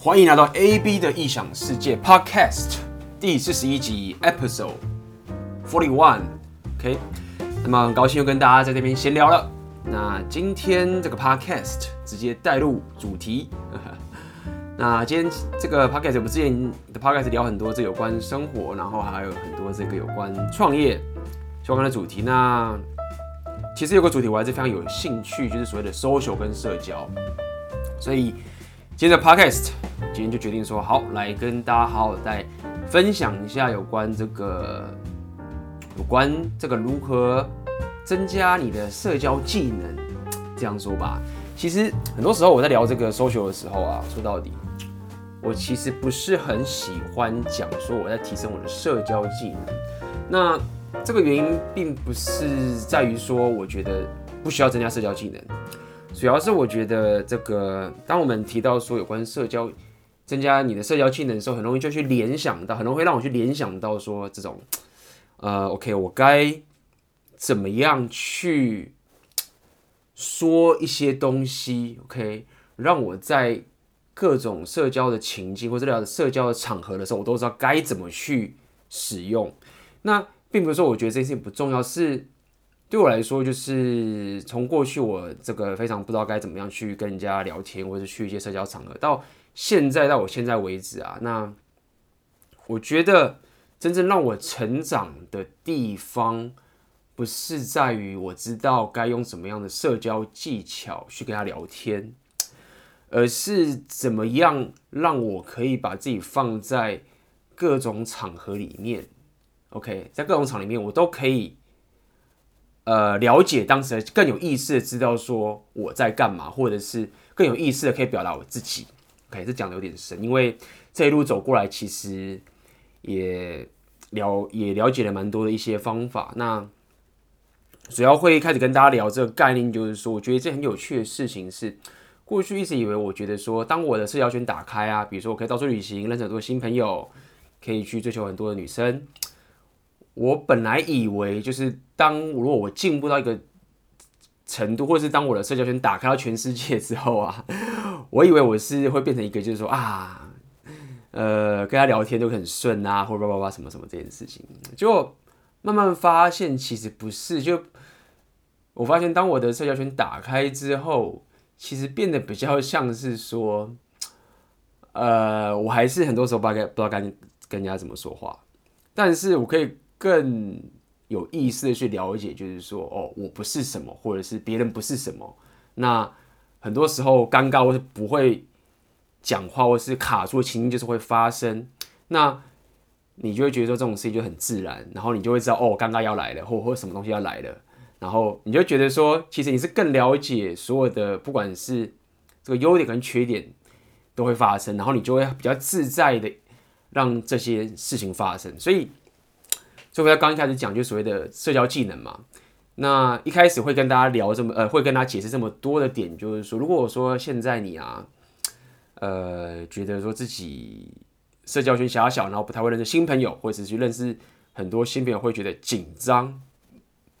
欢迎来到 AB 的异想世界 Podcast 第四十一集 Episode Forty One。OK，那么很高兴又跟大家在这边闲聊了。那今天这个 Podcast 直接带入主题。那今天这个 Podcast 我们之前的 Podcast 聊很多这有关生活，然后还有很多这个有关创业相关的主题。那其实有个主题我还是非常有兴趣，就是所谓的 social 跟社交。所以接着 Podcast。今天就决定说好，来跟大家好好再分享一下有关这个有关这个如何增加你的社交技能。这样说吧，其实很多时候我在聊这个 social 的时候啊，说到底，我其实不是很喜欢讲说我在提升我的社交技能。那这个原因并不是在于说我觉得不需要增加社交技能，主要是我觉得这个当我们提到说有关社交。增加你的社交技能的时候，很容易就去联想到，很容易会让我去联想到说这种，呃，OK，我该怎么样去说一些东西，OK，让我在各种社交的情境或者聊社交的场合的时候，我都知道该怎么去使用。那并不是说我觉得这件事情不重要，是对我来说，就是从过去我这个非常不知道该怎么样去跟人家聊天，或者去一些社交场合到。现在到我现在为止啊，那我觉得真正让我成长的地方，不是在于我知道该用什么样的社交技巧去跟他聊天，而是怎么样让我可以把自己放在各种场合里面。OK，在各种场里面，我都可以呃了解当时更有意识的知道说我在干嘛，或者是更有意识的可以表达我自己。OK，这讲的有点深，因为这一路走过来，其实也了也了解了蛮多的一些方法。那主要会开始跟大家聊这个概念，就是说，我觉得这很有趣的事情是，过去一直以为，我觉得说，当我的社交圈打开啊，比如说我可以到处旅行，认识很多新朋友，可以去追求很多的女生。我本来以为，就是当如果我进步到一个程度，或者是当我的社交圈打开到全世界之后啊。我以为我是会变成一个，就是说啊，呃，跟他聊天都很顺啊，或者叭叭叭什么什么这件事情，就慢慢发现其实不是。就我发现，当我的社交圈打开之后，其实变得比较像是说，呃，我还是很多时候不知道该不知道该跟人家怎么说话，但是我可以更有意思的去了解，就是说，哦，我不是什么，或者是别人不是什么，那。很多时候尴尬或是不会讲话或是卡住的情境就是会发生，那你就会觉得说这种事情就很自然，然后你就会知道哦，尴尬要来了，或或什么东西要来了，然后你就觉得说，其实你是更了解所有的，不管是这个优点跟缺点都会发生，然后你就会比较自在的让这些事情发生。所以，就回到刚一开始讲，就所谓的社交技能嘛。那一开始会跟大家聊这么呃，会跟他解释这么多的点，就是说，如果我说现在你啊，呃，觉得说自己社交圈狭小，然后不太会认识新朋友，或者是去认识很多新朋友会觉得紧张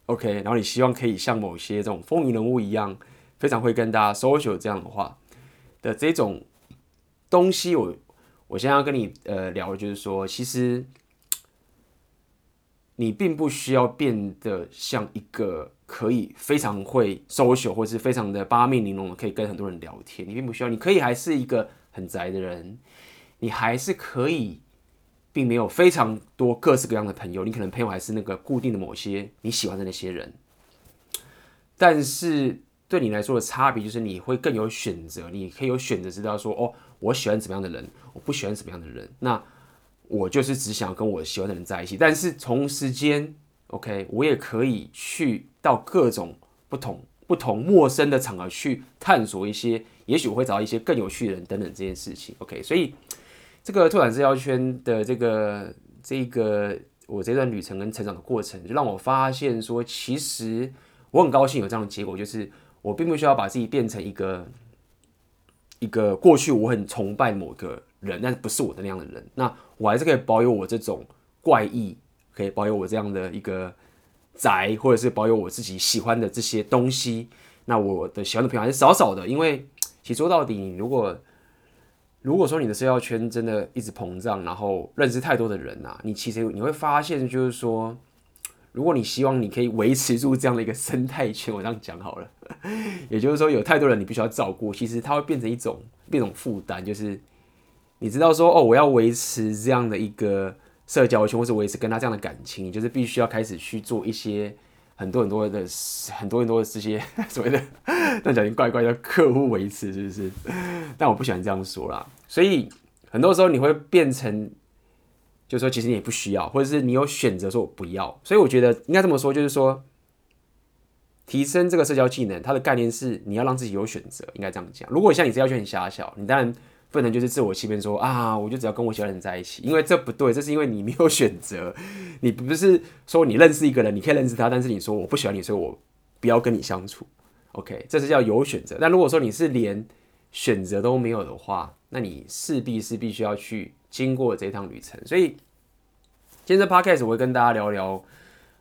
，OK，然后你希望可以像某些这种风云人物一样，非常会跟大家 social 这样的话的这种东西我，我我现在要跟你呃聊，就是说，其实。你并不需要变得像一个可以非常会 social 或是非常的八面玲珑，可以跟很多人聊天。你并不需要，你可以还是一个很宅的人，你还是可以，并没有非常多各式各样的朋友。你可能朋友还是那个固定的某些你喜欢的那些人，但是对你来说的差别就是你会更有选择，你可以有选择知道说，哦，我喜欢怎么样的人，我不喜欢怎么样的人。那。我就是只想跟我喜欢的人在一起，但是同时间，OK，我也可以去到各种不同、不同陌生的场合去探索一些，也许我会找到一些更有趣的人等等这件事情，OK，所以这个拓展社交圈的这个这个我这段旅程跟成长的过程，就让我发现说，其实我很高兴有这样的结果，就是我并不需要把自己变成一个一个过去我很崇拜某个。人，但是不是我的那样的人，那我还是可以保有我这种怪异，可以保有我这样的一个宅，或者是保有我自己喜欢的这些东西。那我的喜欢的朋友还是少少的，因为其实说到底，你如果如果说你的社交圈真的一直膨胀，然后认识太多的人啊，你其实你会发现，就是说，如果你希望你可以维持住这样的一个生态圈，我这样讲好了，也就是说，有太多人你必须要照顾，其实它会变成一种变种负担，就是你知道说，哦，我要维持这样的一个社交圈，或是维持跟他这样的感情，你就是必须要开始去做一些。很多很多的很多很多的这些所谓的那讲句怪怪的客户维持是不是？但我不喜欢这样说啦。所以很多时候你会变成，就是说其实你也不需要，或者是你有选择说我不要。所以我觉得应该这么说，就是说提升这个社交技能，它的概念是你要让自己有选择，应该这样讲。如果像你社交圈很狭小，你当然。不能就是自我欺骗说啊，我就只要跟我喜欢的人在一起，因为这不对，这是因为你没有选择。你不是说你认识一个人，你可以认识他，但是你说我不喜欢你，所以我不要跟你相处。OK，这是叫有选择。但如果说你是连选择都没有的话，那你势必是必须要去经过这一趟旅程。所以今天这 Podcast 我会跟大家聊聊，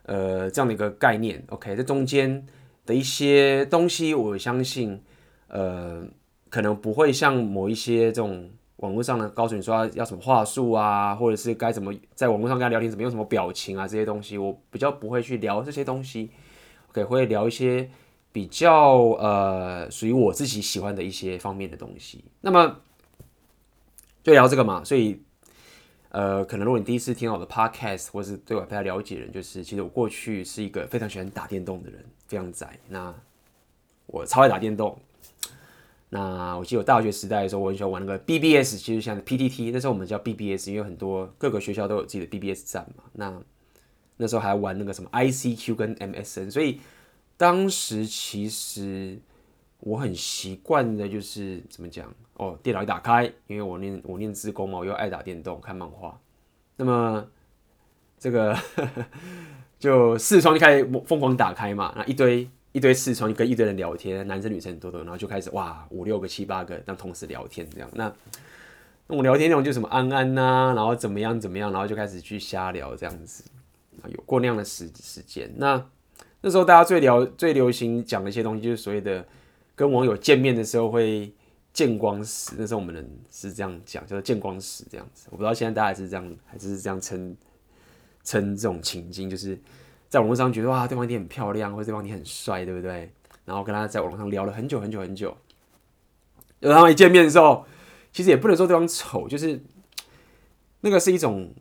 呃，这样的一个概念。OK，这中间的一些东西，我相信，呃。可能不会像某一些这种网络上的告诉你说要，要什么话术啊，或者是该怎么在网络上跟他聊天，怎么用什么表情啊这些东西，我比较不会去聊这些东西。OK，会聊一些比较呃属于我自己喜欢的一些方面的东西。那么就聊这个嘛，所以呃，可能如果你第一次听到我的 Podcast，或是对我不太了解的人，就是其实我过去是一个非常喜欢打电动的人，非常宅。那我超爱打电动。那我记得我大学时代的时候，我很喜欢玩那个 BBS，其实像 PTT，那时候我们叫 BBS，因为很多各个学校都有自己的 BBS 站嘛。那那时候还玩那个什么 ICQ 跟 MSN，所以当时其实我很习惯的，就是怎么讲哦，电脑一打开，因为我念我念资工嘛，我又爱打电动、看漫画，那么这个 就视窗就开始疯狂打开嘛，那一堆。一堆视窗，跟一堆人聊天，男生女生很多多，然后就开始哇，五六个、七八个，但同时聊天这样。那那我聊天内容就什么安安呐、然后怎么样怎么样，然后就开始去瞎聊这样子。有过那样的时时间。那那时候大家最聊最流行讲的一些东西，就是所谓的跟网友见面的时候会见光死。那时候我们人是这样讲，叫做见光死这样子。我不知道现在大家是这样，还是这样称称这种情境，就是。在网络上觉得哇，对方一定很漂亮，或者对方你很帅，对不对？然后跟他在网络上聊了很久很久很久，然后一见面的时候，其实也不能说对方丑，就是 那个是一种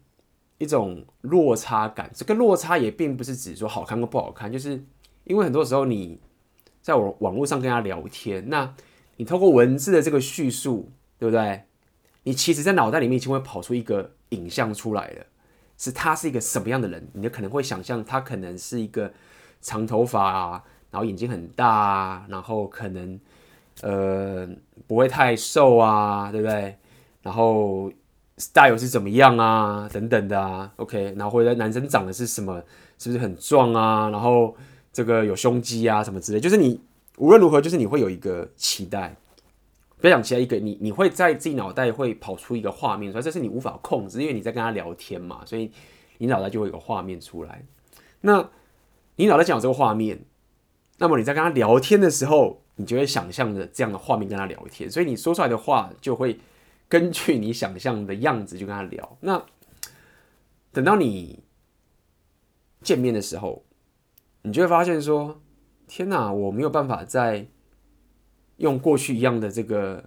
一种落差感。这个落差也并不是指说好看或不好看，就是因为很多时候你在网网络上跟他聊天，那你透过文字的这个叙述，对不对？你其实，在脑袋里面已经会跑出一个影像出来了。是他是一个什么样的人？你就可能会想象他可能是一个长头发啊，然后眼睛很大啊，然后可能呃不会太瘦啊，对不对？然后 style 是怎么样啊，等等的啊。OK，然后或者男生长得是什么，是不是很壮啊？然后这个有胸肌啊什么之类，就是你无论如何，就是你会有一个期待。不要讲其他一个，你你会在自己脑袋会跑出一个画面，所以这是你无法控制，因为你在跟他聊天嘛，所以你脑袋就会有个画面出来。那你脑袋讲这个画面，那么你在跟他聊天的时候，你就会想象着这样的画面跟他聊天，所以你说出来的话就会根据你想象的样子就跟他聊。那等到你见面的时候，你就会发现说：天哪，我没有办法在。用过去一样的这个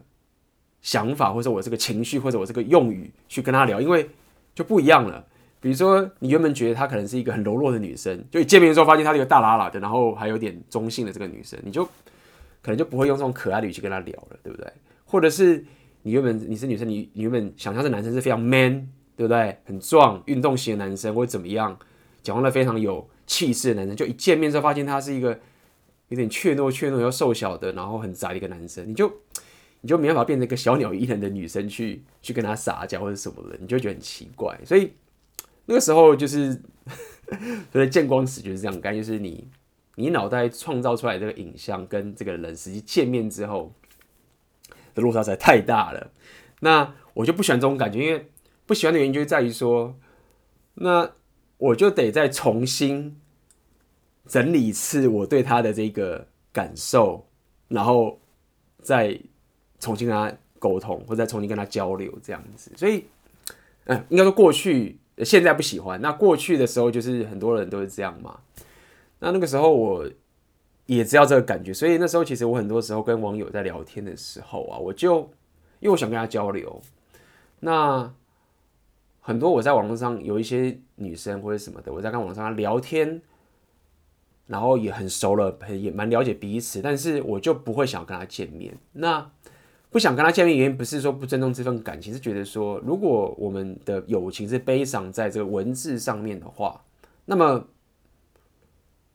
想法，或者我这个情绪，或者我这个用语去跟他聊，因为就不一样了。比如说，你原本觉得她可能是一个很柔弱的女生，就一见面的时候发现她是一个大喇喇的，然后还有点中性的这个女生，你就可能就不会用这种可爱的语气跟她聊了，对不对？或者是你原本你是女生，你你原本想象是男生是非常 man，对不对？很壮，运动型的男生，或者怎么样，讲话的非常有气势的男生，就一见面之后发现他是一个。有点怯懦、怯懦又瘦小的，然后很宅的一个男生，你就你就没办法变成一个小鸟依人的女生去去跟他撒娇或者什么的，你就觉得很奇怪。所以那个时候就是，所以见光死就是这样干，就是你你脑袋创造出来的这个影像跟这个人实际见面之后的落差实在太大了。那我就不喜欢这种感觉，因为不喜欢的原因就在于说，那我就得再重新。整理一次我对他的这个感受，然后再重新跟他沟通，或者再重新跟他交流这样子。所以，嗯，应该说过去，现在不喜欢。那过去的时候，就是很多人都是这样嘛。那那个时候我也知道这个感觉，所以那时候其实我很多时候跟网友在聊天的时候啊，我就因为我想跟他交流，那很多我在网络上有一些女生或者什么的，我在跟网上聊天。然后也很熟了，也蛮了解彼此，但是我就不会想跟他见面。那不想跟他见面，原因不是说不尊重这份感情，是觉得说，如果我们的友情是悲伤在这个文字上面的话，那么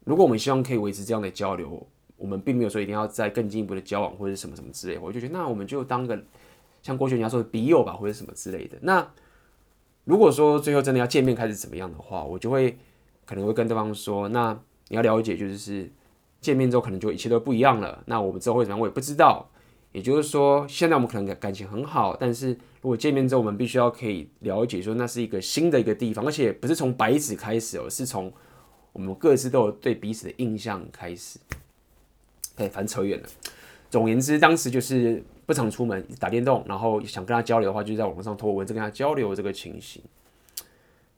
如果我们希望可以维持这样的交流，我们并没有说一定要再更进一步的交往或者什么什么之类，我就觉得那我们就当个像过去人家说的笔友吧，或者什么之类的。那如果说最后真的要见面开始怎么样的话，我就会可能会跟对方说那。你要了解，就是见面之后可能就一切都不一样了。那我们之后会怎么样，我也不知道。也就是说，现在我们可能感感情很好，但是如果见面之后，我们必须要可以了解，说那是一个新的一个地方，而且不是从白纸开始，哦是从我们各自都有对彼此的印象开始。哎，反正扯远了。总而言之，当时就是不常出门，打电动，然后想跟他交流的话，就在网上通过文字跟他交流这个情形。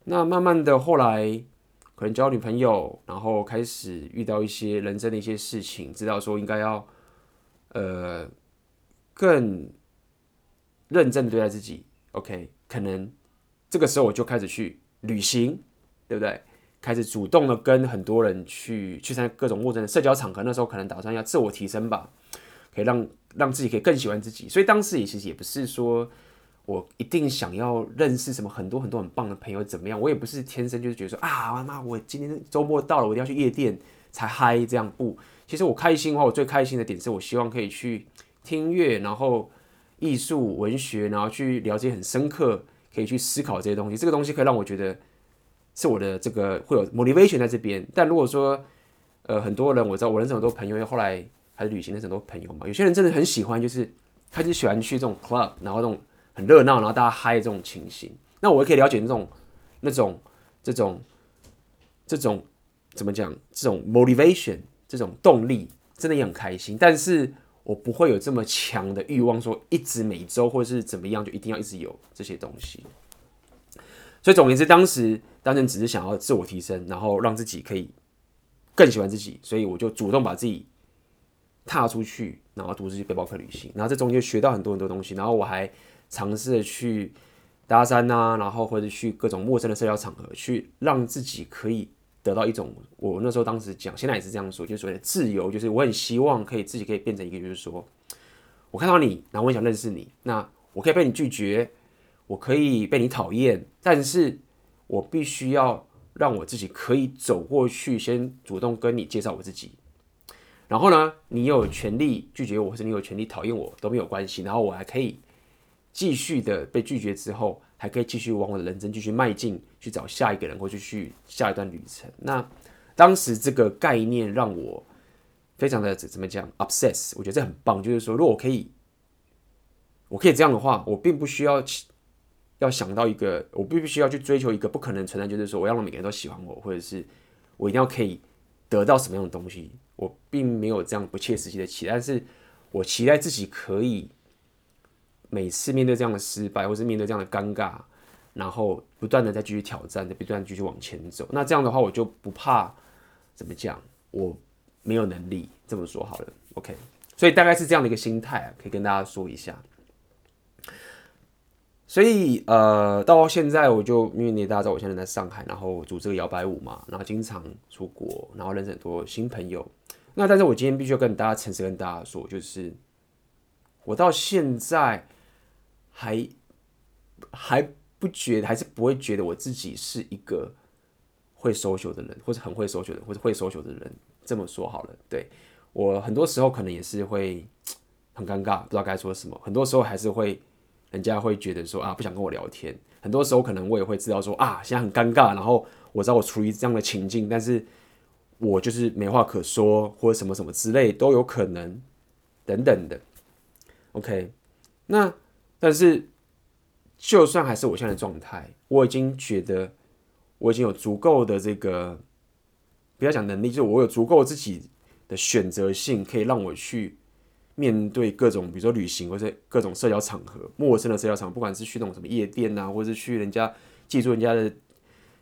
那慢慢的后来。可能交女朋友，然后开始遇到一些人生的一些事情，知道说应该要，呃，更认真的对待自己。OK，可能这个时候我就开始去旅行，对不对？开始主动的跟很多人去去参加各种陌生的社交场合。那时候可能打算要自我提升吧，可以让让自己可以更喜欢自己。所以当时也其实也不是说。我一定想要认识什么很多很多很棒的朋友，怎么样？我也不是天生就是觉得说啊，妈，我今天周末到了，我一定要去夜店才嗨这样。不，其实我开心的话，我最开心的点是我希望可以去听音乐，然后艺术、文学，然后去了解很深刻，可以去思考这些东西。这个东西可以让我觉得是我的这个会有 motivation 在这边。但如果说呃很多人我知道我认识很多朋友，后来还是旅行的很多朋友嘛，有些人真的很喜欢，就是他就喜欢去这种 club，然后那种。很热闹，然后大家嗨这种情形，那我也可以了解那种、那种、这种、这种怎么讲？这种 motivation，这种动力，真的也很开心。但是我不会有这么强的欲望，说一直每周或者是怎么样，就一定要一直有这些东西。所以总而言之，当时当然只是想要自我提升，然后让自己可以更喜欢自己，所以我就主动把自己踏出去，然后独自去背包客旅行，然后这中间学到很多很多东西，然后我还。尝试的去搭讪呐、然后或者去各种陌生的社交场合，去让自己可以得到一种，我那时候当时讲，现在也是这样说，就是所谓的自由，就是我很希望可以自己可以变成一个，就是说我看到你，然后我想认识你，那我可以被你拒绝，我可以被你讨厌，但是我必须要让我自己可以走过去，先主动跟你介绍我自己，然后呢，你有权利拒绝我，或者你有权利讨厌我都没有关系，然后我还可以。继续的被拒绝之后，还可以继续往我的人生继续迈进，去找下一个人，或去去下一段旅程。那当时这个概念让我非常的怎么讲，obsess，我觉得这很棒。就是说，如果我可以，我可以这样的话，我并不需要要想到一个，我并不需要去追求一个不可能存在，就是说我要让每个人都喜欢我，或者是我一定要可以得到什么样的东西。我并没有这样不切实际的期待，但是我期待自己可以。每次面对这样的失败，或是面对这样的尴尬，然后不断的再继续挑战，再不断继续往前走。那这样的话，我就不怕怎么讲，我没有能力这么说好了。OK，所以大概是这样的一个心态啊，可以跟大家说一下。所以呃，到现在我就因为大家知道我现在在上海，然后组这个摇摆舞嘛，然后经常出国，然后认识很多新朋友。那但是我今天必须要跟大家诚实跟大家说，就是我到现在。还还不觉得，还是不会觉得我自己是一个会收手的人，或者很会收手的，或者会收手的人。这么说好了，对，我很多时候可能也是会很尴尬，不知道该说什么。很多时候还是会，人家会觉得说啊，不想跟我聊天。很多时候可能我也会知道说啊，现在很尴尬，然后我知道我处于这样的情境，但是我就是没话可说，或者什么什么之类都有可能，等等的。OK，那。但是，就算还是我现在的状态，我已经觉得我已经有足够的这个，不要讲能力，就是我有足够自己的选择性，可以让我去面对各种，比如说旅行或者各种社交场合，陌生的社交场合，不管是去那种什么夜店啊，或者是去人家记住人家的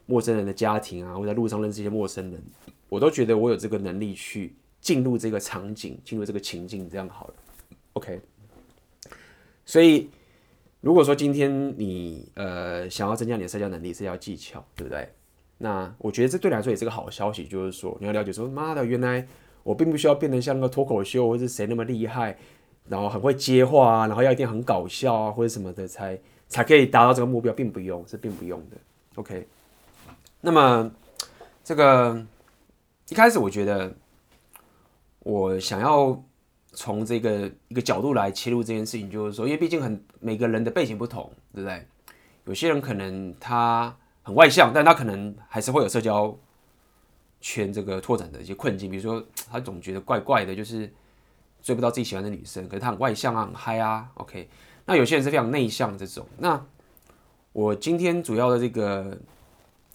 陌生人的家庭啊，或者在路上认识一些陌生人，我都觉得我有这个能力去进入这个场景，进入这个情境，这样好了。OK，所以如果说今天你呃想要增加你的社交能力、社交技巧，对不对？那我觉得这对来说也是个好消息，就是说你要了解说，妈的，原来。我并不需要变得像那个脱口秀或者谁那么厉害，然后很会接话啊，然后要一定很搞笑啊或者什么的才才可以达到这个目标，并不用，是并不用的。OK，那么这个一开始我觉得我想要从这个一个角度来切入这件事情，就是说，因为毕竟很每个人的背景不同，对不对？有些人可能他很外向，但他可能还是会有社交。圈这个拓展的一些困境，比如说他总觉得怪怪的，就是追不到自己喜欢的女生，可是他很外向啊，很嗨啊。OK，那有些人是非常内向这种。那我今天主要的这个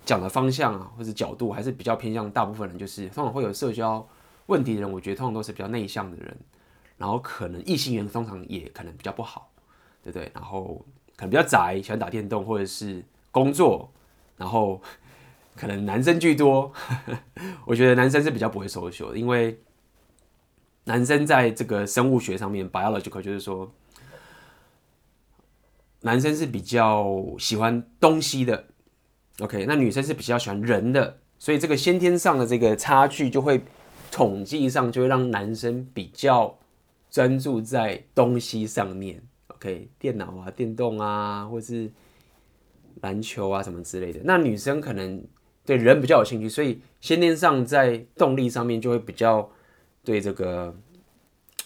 讲的方向啊，或者角度，还是比较偏向大部分人，就是通常会有社交问题的人，我觉得通常都是比较内向的人，然后可能异性缘通常也可能比较不好，对不对？然后可能比较宅，喜欢打电动或者是工作，然后。可能男生居多，我觉得男生是比较不会 social，因为男生在这个生物学上面，biological 就是说，男生是比较喜欢东西的，OK，那女生是比较喜欢人的，所以这个先天上的这个差距就会统计上就会让男生比较专注在东西上面，OK，电脑啊、电动啊，或是篮球啊什么之类的，那女生可能。对人比较有兴趣，所以先天上在动力上面就会比较对这个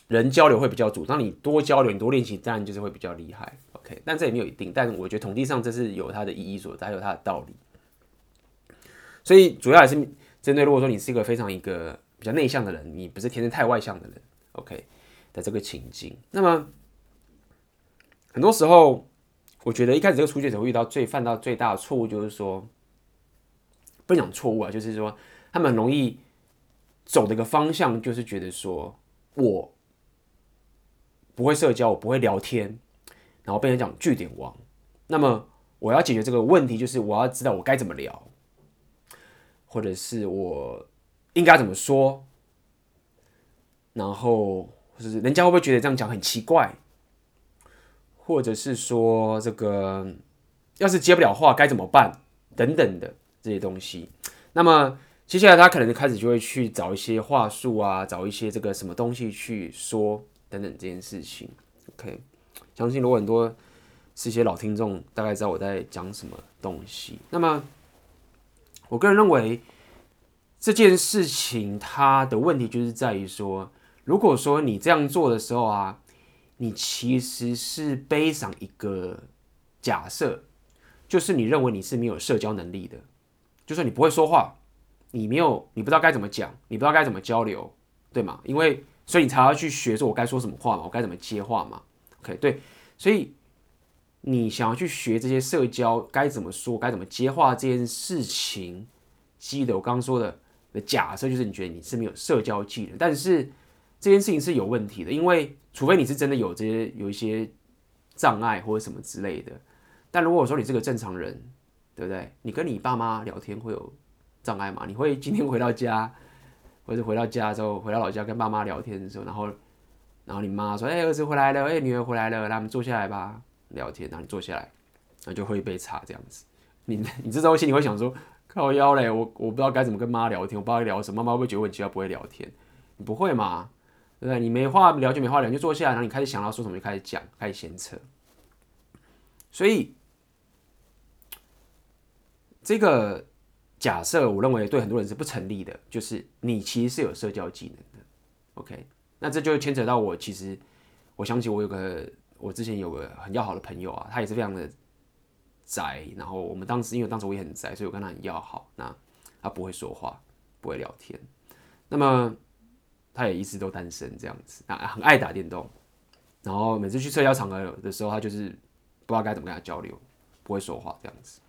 人交流会比较主。当你多交流、你多练习，当然就是会比较厉害。OK，但这也没有一定。但我觉得统计上这是有它的意义所在，还有它的道理。所以主要还是针对，如果说你是一个非常一个比较内向的人，你不是天生太外向的人，OK 的这个情境。那么很多时候，我觉得一开始这个初学者会遇到最犯到最大的错误，就是说。不讲错误啊，就是说他们很容易走的一个方向，就是觉得说我不会社交，我不会聊天，然后被人讲句点王。那么我要解决这个问题，就是我要知道我该怎么聊，或者是我应该怎么说，然后就是人家会不会觉得这样讲很奇怪，或者是说这个要是接不了话该怎么办等等的。这些东西，那么接下来他可能开始就会去找一些话术啊，找一些这个什么东西去说等等这件事情。OK，相信如果很多是一些老听众，大概知道我在讲什么东西。那么我个人认为这件事情它的问题就是在于说，如果说你这样做的时候啊，你其实是背上一个假设，就是你认为你是没有社交能力的。就是你不会说话，你没有，你不知道该怎么讲，你不知道该怎么交流，对吗？因为所以你才要去学说我该说什么话嘛，我该怎么接话嘛。OK，对，所以你想要去学这些社交该怎么说，该怎么接话这件事情，记得我刚刚说的的假设就是你觉得你是没有社交技能，但是这件事情是有问题的，因为除非你是真的有这些有一些障碍或者什么之类的，但如果说你是个正常人。对不对？你跟你爸妈聊天会有障碍吗？你会今天回到家，或者回到家之后回到老家跟爸妈聊天的时候，然后，然后你妈说：“哎，儿子回来了，哎，女儿回来了，来，我们坐下来吧，聊天。”然后你坐下来，然后就喝一杯茶这样子。你你这时候心里会想说：“靠腰嘞，我我不知道该怎么跟妈聊天，我不知道聊什么，妈妈会不会觉得我很奇怪不会聊天？你不会嘛？对不对？你没话聊就没话聊，就坐下来，然后你开始想要说什么就开始讲，开始闲扯。所以。这个假设，我认为对很多人是不成立的。就是你其实是有社交技能的，OK？那这就牵扯到我。其实我想起我有个，我之前有个很要好的朋友啊，他也是非常的宅。然后我们当时因为当时我也很宅，所以我跟他很要好。那他不会说话，不会聊天。那么他也一直都单身这样子，那很爱打电动。然后每次去社交场合的时候，他就是不知道该怎么跟他交流，不会说话这样子。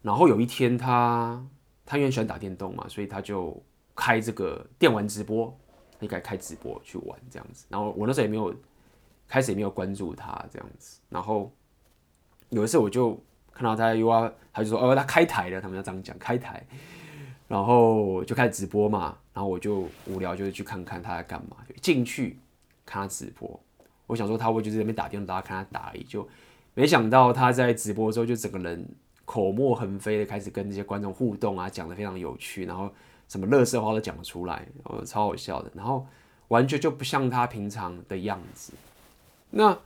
然后有一天他，他因为喜欢打电动嘛，所以他就开这个电玩直播。你该开直播去玩这样子。然后我那时候也没有开始也没有关注他这样子。然后有一次我就看到他又要，他就说哦他开台了，他们要这样讲开台，然后就开始直播嘛。然后我就无聊，就是去看看他在干嘛，就进去看他直播。我想说他会就是在那边打电话，看他打而已，就没想到他在直播的时候就整个人口沫横飞的开始跟这些观众互动啊，讲的非常有趣，然后什么乐色话都讲出来，我，超好笑的。然后完全就不像他平常的样子。那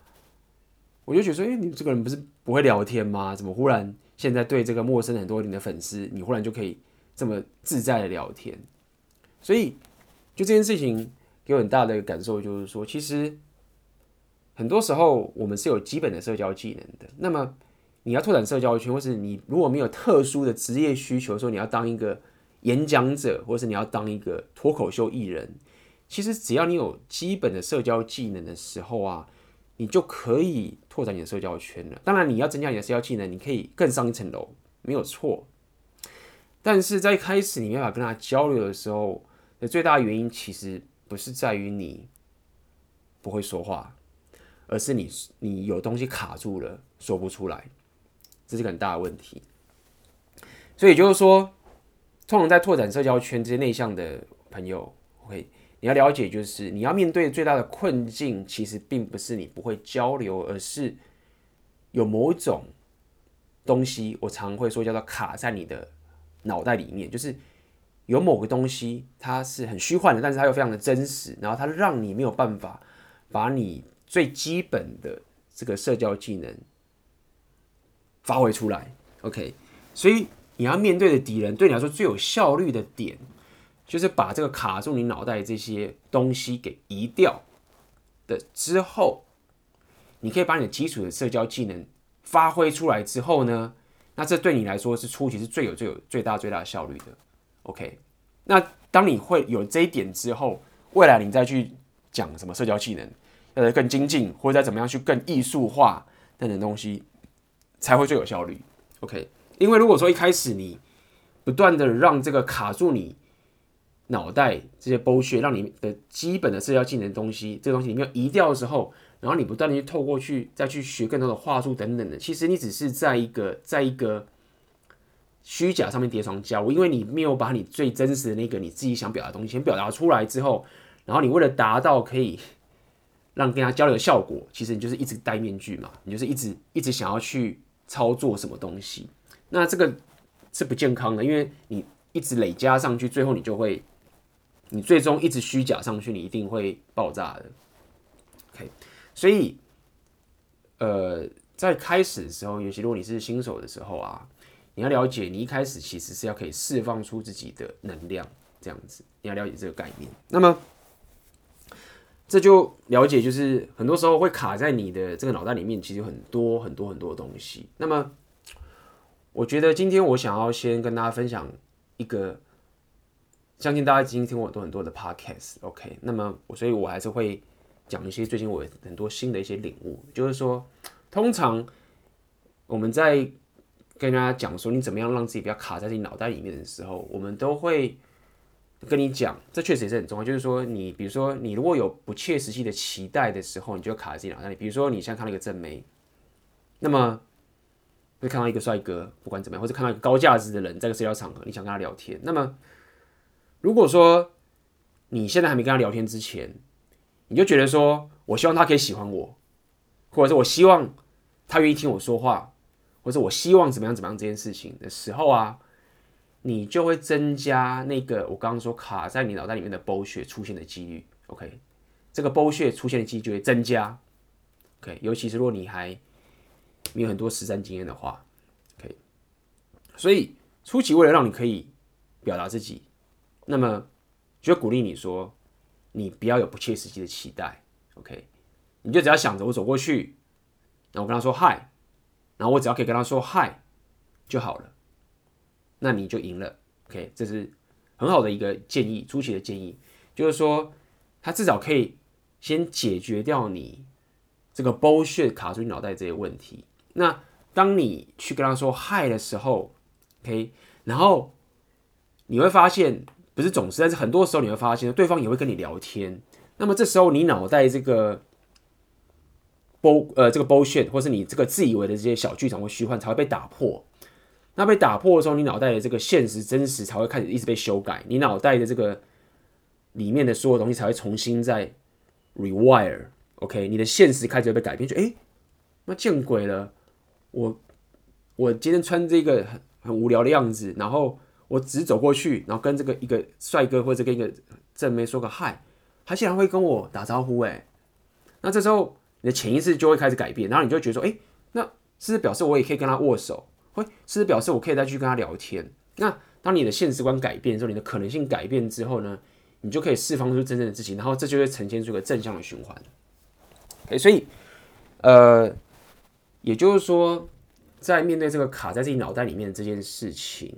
我就觉得说，哎，你这个人不是不会聊天吗？怎么忽然现在对这个陌生很多你的粉丝，你忽然就可以这么自在的聊天？所以就这件事情给我很大的感受，就是说，其实。很多时候，我们是有基本的社交技能的。那么，你要拓展社交圈，或是你如果没有特殊的职业需求，说你要当一个演讲者，或是你要当一个脱口秀艺人，其实只要你有基本的社交技能的时候啊，你就可以拓展你的社交圈了。当然，你要增加你的社交技能，你可以更上一层楼，没有错。但是在一开始你没法跟他交流的时候，的最大原因其实不是在于你不会说话。而是你你有东西卡住了，说不出来，这是个很大的问题。所以就是说，通常在拓展社交圈这些内向的朋友，OK，你要了解，就是你要面对最大的困境，其实并不是你不会交流，而是有某种东西，我常会说叫做卡在你的脑袋里面，就是有某个东西，它是很虚幻的，但是它又非常的真实，然后它让你没有办法把你。最基本的这个社交技能发挥出来，OK，所以你要面对的敌人，对你来说最有效率的点，就是把这个卡住你脑袋这些东西给移掉的之后，你可以把你的基础的社交技能发挥出来之后呢，那这对你来说是初期是最有最有最大最大的效率的，OK。那当你会有这一点之后，未来你再去讲什么社交技能。呃，更精进，或者再怎么样去更艺术化等等东西，才会最有效率。OK，因为如果说一开始你不断的让这个卡住你脑袋这些剥削让你的基本的社交技能东西，这个东西你没有移掉的时候，然后你不断的去透过去再去学更多的话术等等的，其实你只是在一个在一个虚假上面叠床架屋，因为你没有把你最真实的那个你自己想表达的东西先表达出来之后，然后你为了达到可以。让跟他交流的效果，其实你就是一直戴面具嘛，你就是一直一直想要去操作什么东西，那这个是不健康的，因为你一直累加上去，最后你就会，你最终一直虚假上去，你一定会爆炸的。OK，所以，呃，在开始的时候，尤其如果你是新手的时候啊，你要了解，你一开始其实是要可以释放出自己的能量，这样子，你要了解这个概念。那么。这就了解，就是很多时候会卡在你的这个脑袋里面，其实有很多很多很多的东西。那么，我觉得今天我想要先跟大家分享一个，相信大家已经听过很多很多的 podcast，OK？那么我，所以我还是会讲一些最近我很多新的一些领悟，就是说，通常我们在跟大家讲说你怎么样让自己不要卡在自己脑袋里面的时候，我们都会。跟你讲，这确实也是很重要。就是说，你比如说，你如果有不切实际的期待的时候，你就卡在自己脑袋里。比如说，你现在看到一个正妹，那么会看到一个帅哥，不管怎么样，或者看到一个高价值的人，在一个社交场合，你想跟他聊天。那么，如果说你现在还没跟他聊天之前，你就觉得说，我希望他可以喜欢我，或者是我希望他愿意听我说话，或者我希望怎么样怎么样这件事情的时候啊。你就会增加那个我刚刚说卡在你脑袋里面的 bullshit 出现的几率，OK？这个 bullshit 出现的几率就会增加，OK？尤其是如果你还没有很多实战经验的话，OK？所以初期为了让你可以表达自己，那么就鼓励你说，你不要有不切实际的期待，OK？你就只要想着我走过去，然后我跟他说嗨，然后我只要可以跟他说嗨就好了。那你就赢了，OK，这是很好的一个建议，初期的建议，就是说，他至少可以先解决掉你这个 bullshit 卡住你脑袋这些问题。那当你去跟他说嗨的时候，OK，然后你会发现不是总是，但是很多时候你会发现，对方也会跟你聊天。那么这时候你脑袋这个 bo 呃这个 bullshit，或是你这个自以为的这些小剧场或虚幻才会被打破。那被打破的时候，你脑袋的这个现实真实才会开始一直被修改，你脑袋的这个里面的所有东西才会重新再 rewire。OK，你的现实开始被改变，就哎，那见鬼了！我我今天穿这个很很无聊的样子，然后我只走过去，然后跟这个一个帅哥或者跟一个正妹说个嗨，他竟然会跟我打招呼哎，那这时候你的潜意识就会开始改变，然后你就觉得说，哎，那是不是表示我也可以跟他握手？会，是不是表示我可以再去跟他聊天？那当你的现实观改变之后，你的可能性改变之后呢，你就可以释放出真正的自己，然后这就会呈现出一个正向的循环。哎，所以，呃，也就是说，在面对这个卡在自己脑袋里面的这件事情，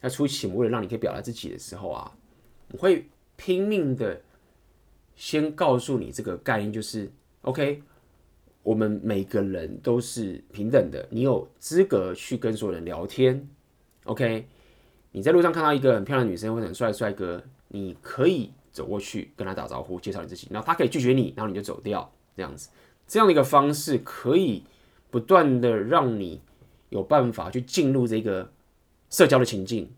它初期为了让你可以表达自己的时候啊，我会拼命的先告诉你这个概念，就是 OK，我们每个人都是平等的，你有资格去跟所有人聊天。OK，你在路上看到一个很漂亮的女生或者很帅的帅哥，你可以走过去跟他打招呼，介绍你自己，然后他可以拒绝你，然后你就走掉。这样子，这样的一个方式可以不断的让你有办法去进入这个社交的情境，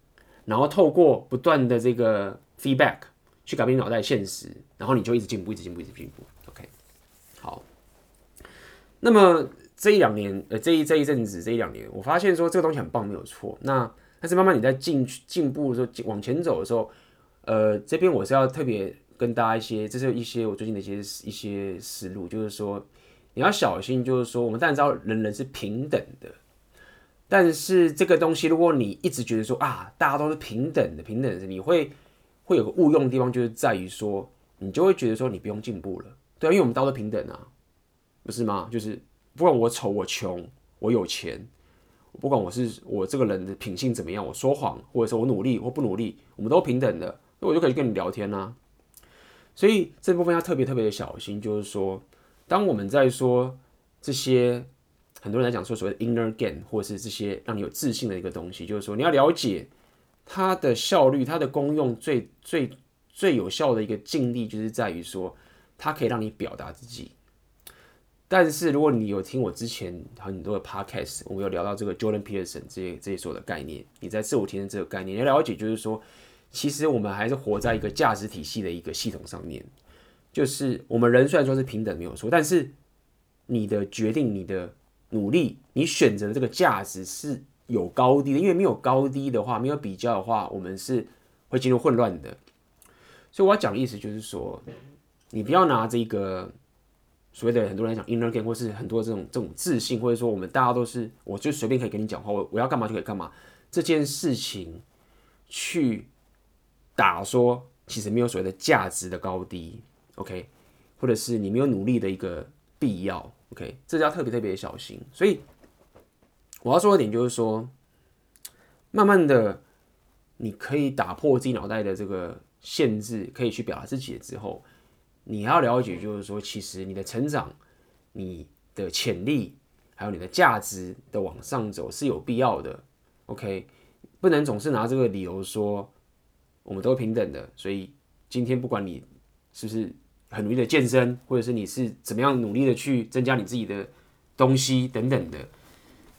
然后透过不断的这个 feedback 去改变脑袋现实，然后你就一直进步，一直进步，一直进步。OK，好。那么这一两年，呃，这一这一阵子，这一两年，我发现说这个东西很棒，没有错。那但是慢慢你在进进步的时候，往前走的时候，呃，这边我是要特别。跟大家一些，这是一些我最近的一些一些思路，就是说你要小心，就是说我们当然知道人人是平等的，但是这个东西，如果你一直觉得说啊，大家都是平等的，平等的，你会会有个误用的地方，就是在于说，你就会觉得说你不用进步了，对啊，因为我们大家都平等啊，不是吗？就是不管我丑我穷我有钱，不管我是我这个人的品性怎么样，我说谎或者说我努力或不努力，我们都平等的，那我就可以跟你聊天啊。所以这部分要特别特别的小心，就是说，当我们在说这些，很多人在讲说所谓的 inner game，或者是这些让你有自信的一个东西，就是说你要了解它的效率、它的功用最最最有效的一个尽力，就是在于说它可以让你表达自己。但是如果你有听我之前很多的 podcast，我们有聊到这个 Jordan Peterson 这些这些所有的概念，你在自我提升这个概念，你要了解就是说。其实我们还是活在一个价值体系的一个系统上面，就是我们人虽然说是平等没有错，但是你的决定、你的努力、你选择的这个价值是有高低的，因为没有高低的话，没有比较的话，我们是会进入混乱的。所以我要讲的意思就是说，你不要拿这个所谓的很多人讲 inner game，或是很多这种这种自信，或者说我们大家都是，我就随便可以跟你讲话，我我要干嘛就可以干嘛这件事情去。打说其实没有所谓的价值的高低，OK，或者是你没有努力的一个必要，OK，这要特别特别小心。所以我要说的点就是说，慢慢的你可以打破自己脑袋的这个限制，可以去表达自己的之后，你要了解就是说，其实你的成长、你的潜力还有你的价值的往上走是有必要的，OK，不能总是拿这个理由说。我们都平等的，所以今天不管你是不是很努力的健身，或者是你是怎么样努力的去增加你自己的东西等等的，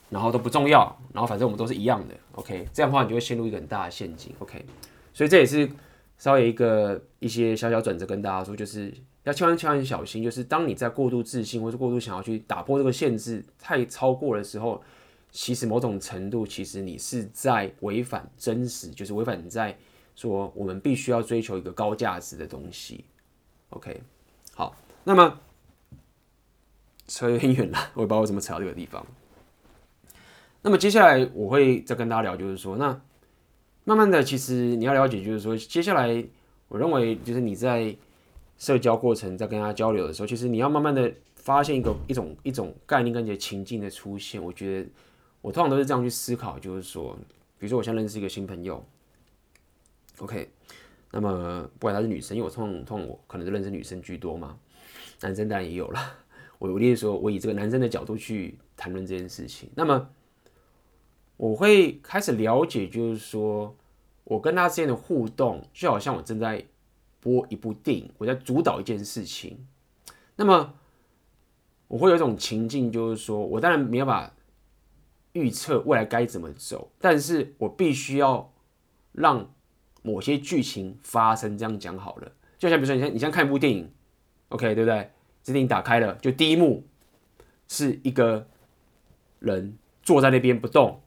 然后都不重要，然后反正我们都是一样的，OK？这样的话你就会陷入一个很大的陷阱，OK？所以这也是稍微一个一些小小转折跟大家说，就是要千万千万小心，就是当你在过度自信或是过度想要去打破这个限制太超过的时候，其实某种程度其实你是在违反真实，就是违反你在。说我们必须要追求一个高价值的东西，OK，好，那么扯有点远了，我也不知道我怎么扯到这个地方。那么接下来我会再跟大家聊，就是说，那慢慢的，其实你要了解，就是说，接下来我认为，就是你在社交过程，在跟他交流的时候，其实你要慢慢的发现一个一种一种概念跟你的情境的出现。我觉得我通常都是这样去思考，就是说，比如说我现在认识一个新朋友。OK，那么不管她是女生，因为我通常通我可能是认识女生居多嘛，男生当然也有了。我我例如说，我以这个男生的角度去谈论这件事情，那么我会开始了解，就是说我跟他之间的互动，就好像我正在播一部电影，我在主导一件事情。那么我会有一种情境，就是说我当然没有办法预测未来该怎么走，但是我必须要让某些剧情发生。这样讲好了，就像比如说，你像你像看一部电影，OK，对不对？这电影打开了，就第一幕是一个人坐在那边不动，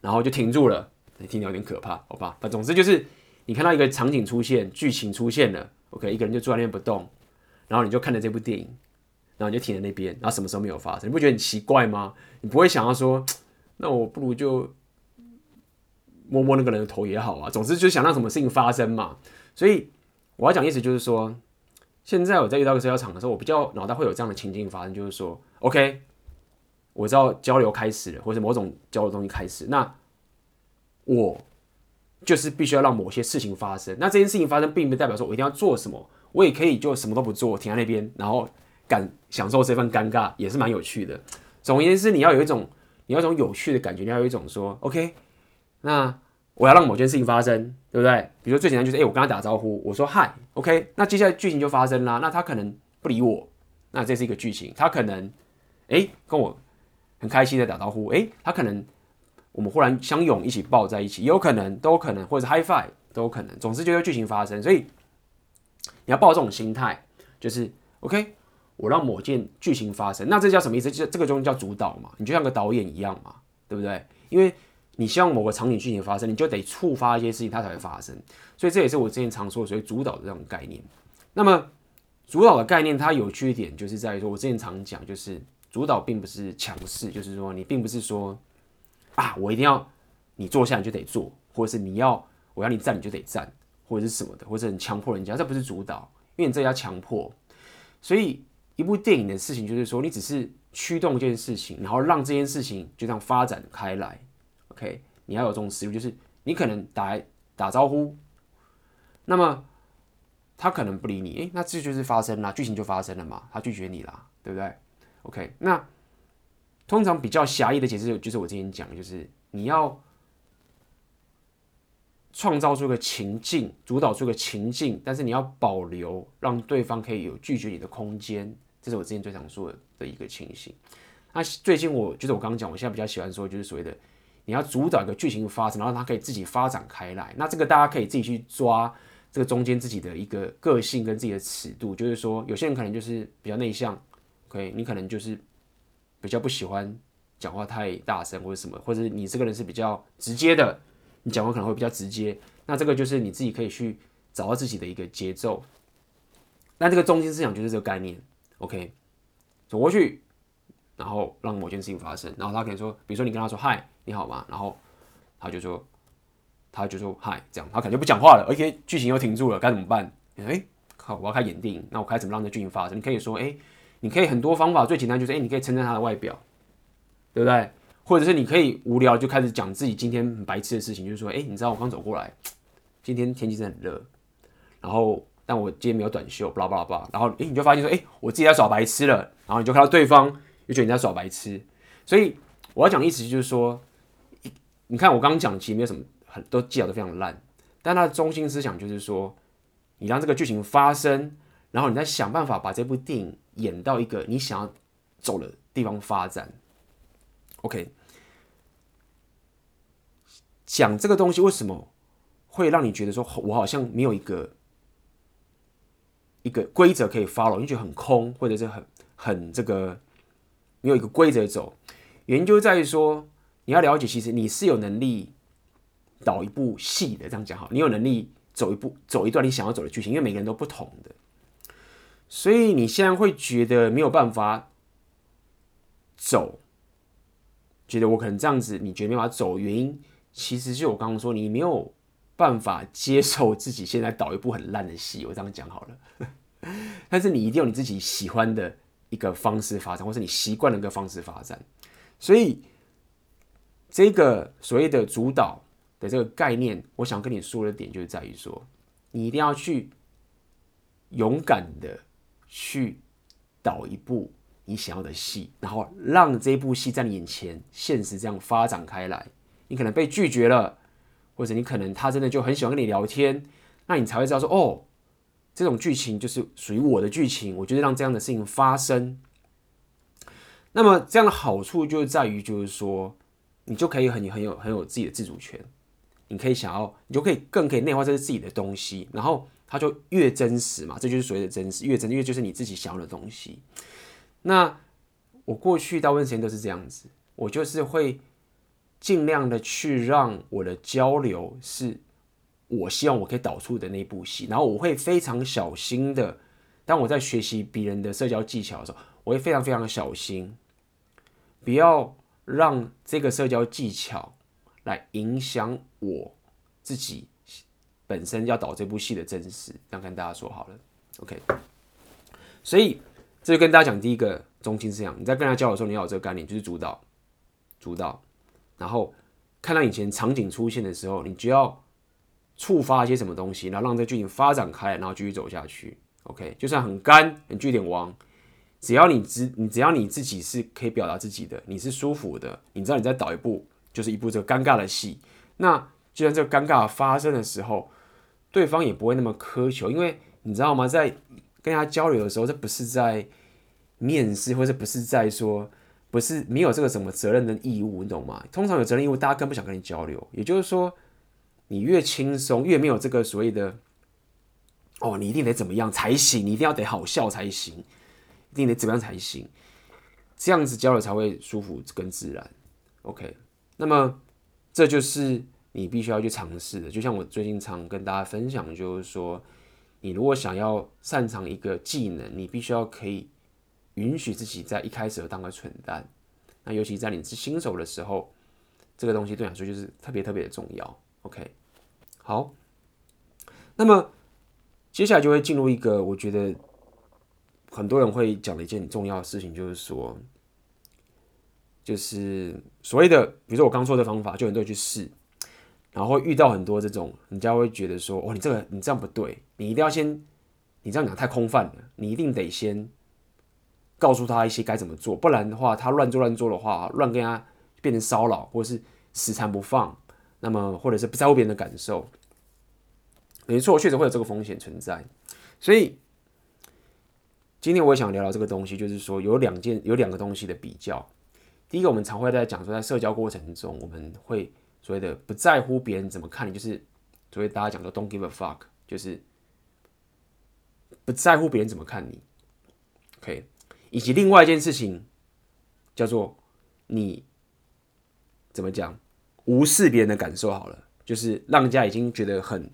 然后就停住了，听起来有点可怕，好吧？那总之就是你看到一个场景出现，剧情出现了，OK，一个人就坐在那边不动，然后你就看着这部电影。然后你就停在那边，然后什么时候没有发生？你不觉得很奇怪吗？你不会想要说，那我不如就摸摸那个人的头也好啊。总之就是想让什么事情发生嘛。所以我要讲意思就是说，现在我在遇到个社交场的时候，我比较脑袋会有这样的情境发生，就是说，OK，我知道交流开始了，或者某种交流东西开始，那我就是必须要让某些事情发生。那这件事情发生，并不代表说我一定要做什么，我也可以就什么都不做，停在那边，然后。感享受这份尴尬也是蛮有趣的。总而言之，你要有一种，你要一种有趣的感觉，你要有一种说，OK，那我要让某件事情发生，对不对？比如说最简单就是，哎、我跟他打招呼，我说嗨，OK，那接下来剧情就发生啦。那他可能不理我，那这是一个剧情。他可能，哎、跟我很开心的打招呼，哎、他可能我们忽然相拥一起抱在一起，也有可能，都有可能，或者是 high five 都有可能。总之就是剧情发生，所以你要抱这种心态，就是 OK。我让某件剧情发生，那这叫什么意思？这这个东西叫主导嘛？你就像个导演一样嘛，对不对？因为你希望某个场景剧情发生，你就得触发一些事情，它才会发生。所以这也是我之前常说的所谓主导的这种概念。那么主导的概念，它有趣一点就是在于说，我之前常讲，就是主导并不是强势，就是说你并不是说啊，我一定要你坐下你就得坐，或者是你要我要你站你就得站，或者是什么的，或者很强迫人家，这不是主导，因为你这叫强迫，所以。一部电影的事情，就是说，你只是驱动一件事情，然后让这件事情就这样发展开来。OK，你要有这种思路，就是你可能打打招呼，那么他可能不理你，诶，那这就是发生了，剧情就发生了嘛，他拒绝你啦，对不对？OK，那通常比较狭义的解释就是我之前讲，就是你要创造出个情境，主导出个情境，但是你要保留让对方可以有拒绝你的空间。这是我之前最常说的一个情形。那最近我就是我刚刚讲，我现在比较喜欢说，就是所谓的你要主导一个剧情发生，然后它可以自己发展开来。那这个大家可以自己去抓这个中间自己的一个个性跟自己的尺度。就是说，有些人可能就是比较内向，OK，你可能就是比较不喜欢讲话太大声或者什么，或者你这个人是比较直接的，你讲话可能会比较直接。那这个就是你自己可以去找到自己的一个节奏。那这个中心思想就是这个概念。OK，走过去，然后让某件事情发生，然后他可能说，比如说你跟他说嗨，你好吗？然后他就说，他就说嗨，这样他可能就不讲话了。OK，剧情又停住了，该怎么办？哎，靠，我要开演电影，那我该怎么让这剧情发生？你可以说，哎，你可以很多方法，最简单就是，哎，你可以称赞他的外表，对不对？或者是你可以无聊就开始讲自己今天很白痴的事情，就是说，哎，你知道我刚走过来，今天天气真的很热，然后。但我今天没有短袖，巴拉巴拉巴拉，然后诶，你就发现说，诶，我自己在耍白痴了，然后你就看到对方又觉得你在耍白痴，所以我要讲的意思就是说，你看我刚刚讲其实没有什么很都技巧都非常烂，但它的中心思想就是说，你让这个剧情发生，然后你再想办法把这部电影演到一个你想要走的地方发展。OK，讲这个东西为什么会让你觉得说我好像没有一个。一个规则可以 follow，你觉得很空，或者是很很这个没有一个规则走。原因就在于说，你要了解，其实你是有能力导一部戏的。这样讲好，你有能力走一步走一段你想要走的剧情，因为每个人都不同的。所以你现在会觉得没有办法走，觉得我可能这样子，你觉得没法走，原因其实就我刚刚说，你没有。办法接受自己现在导一部很烂的戏，我这样讲好了。但是你一定有你自己喜欢的一个方式发展，或是你习惯的一个方式发展。所以这个所谓的主导的这个概念，我想跟你说的点就是在于说，你一定要去勇敢的去导一部你想要的戏，然后让这部戏在你眼前现实这样发展开来。你可能被拒绝了。或者你可能他真的就很喜欢跟你聊天，那你才会知道说，哦，这种剧情就是属于我的剧情，我就是让这样的事情发生。那么这样的好处就在于，就是说，你就可以很很有很有自己的自主权，你可以想要，你就可以更可以内化这是自己的东西，然后它就越真实嘛，这就是所谓的真实，越真，越就是你自己想要的东西。那我过去大部分时间都是这样子，我就是会。尽量的去让我的交流是我希望我可以导出的那部戏，然后我会非常小心的，当我在学习别人的社交技巧的时候，我会非常非常的小心，不要让这个社交技巧来影响我自己本身要导这部戏的真实。这样跟大家说好了，OK。所以这就跟大家讲第一个中心思想，你在跟他交流的时候，你要有这个概念，就是主导，主导。然后看到以前场景出现的时候，你就要触发一些什么东西，然后让这剧情发展开，然后继续走下去。OK，就算很干、很据点王，只要你只你只要你自己是可以表达自己的，你是舒服的，你知道你在导一部就是一部这个尴尬的戏，那就算这个尴尬发生的时候，对方也不会那么苛求，因为你知道吗？在跟他交流的时候，这不是在面试，或者不是在说。不是没有这个什么责任的义务，你懂吗？通常有责任义务，大家更不想跟你交流。也就是说，你越轻松，越没有这个所谓的哦，你一定得怎么样才行，你一定要得好笑才行，一定得怎么样才行，这样子交流才会舒服跟自然。OK，那么这就是你必须要去尝试的。就像我最近常跟大家分享，就是说，你如果想要擅长一个技能，你必须要可以。允许自己在一开始就当个蠢蛋，那尤其在你是新手的时候，这个东西对你来说就是特别特别的重要。OK，好，那么接下来就会进入一个我觉得很多人会讲的一件很重要的事情，就是说，就是所谓的，比如说我刚说的方法，就很多人去试，然后会遇到很多这种，人家会觉得说，哦，你这个你这样不对，你一定要先，你这样讲太空泛了，你一定得先。告诉他一些该怎么做，不然的话，他乱做乱做的话，乱跟他变成骚扰，或者是死缠不放，那么或者是不在乎别人的感受，没错，确实会有这个风险存在。所以今天我也想聊聊这个东西，就是说有两件有两个东西的比较。第一个，我们常会在讲说，在社交过程中，我们会所谓的不在乎别人怎么看你，就是所谓大家讲的 “don't give a fuck”，就是不在乎别人怎么看你。OK。以及另外一件事情，叫做你怎么讲，无视别人的感受好了，就是让人家已经觉得很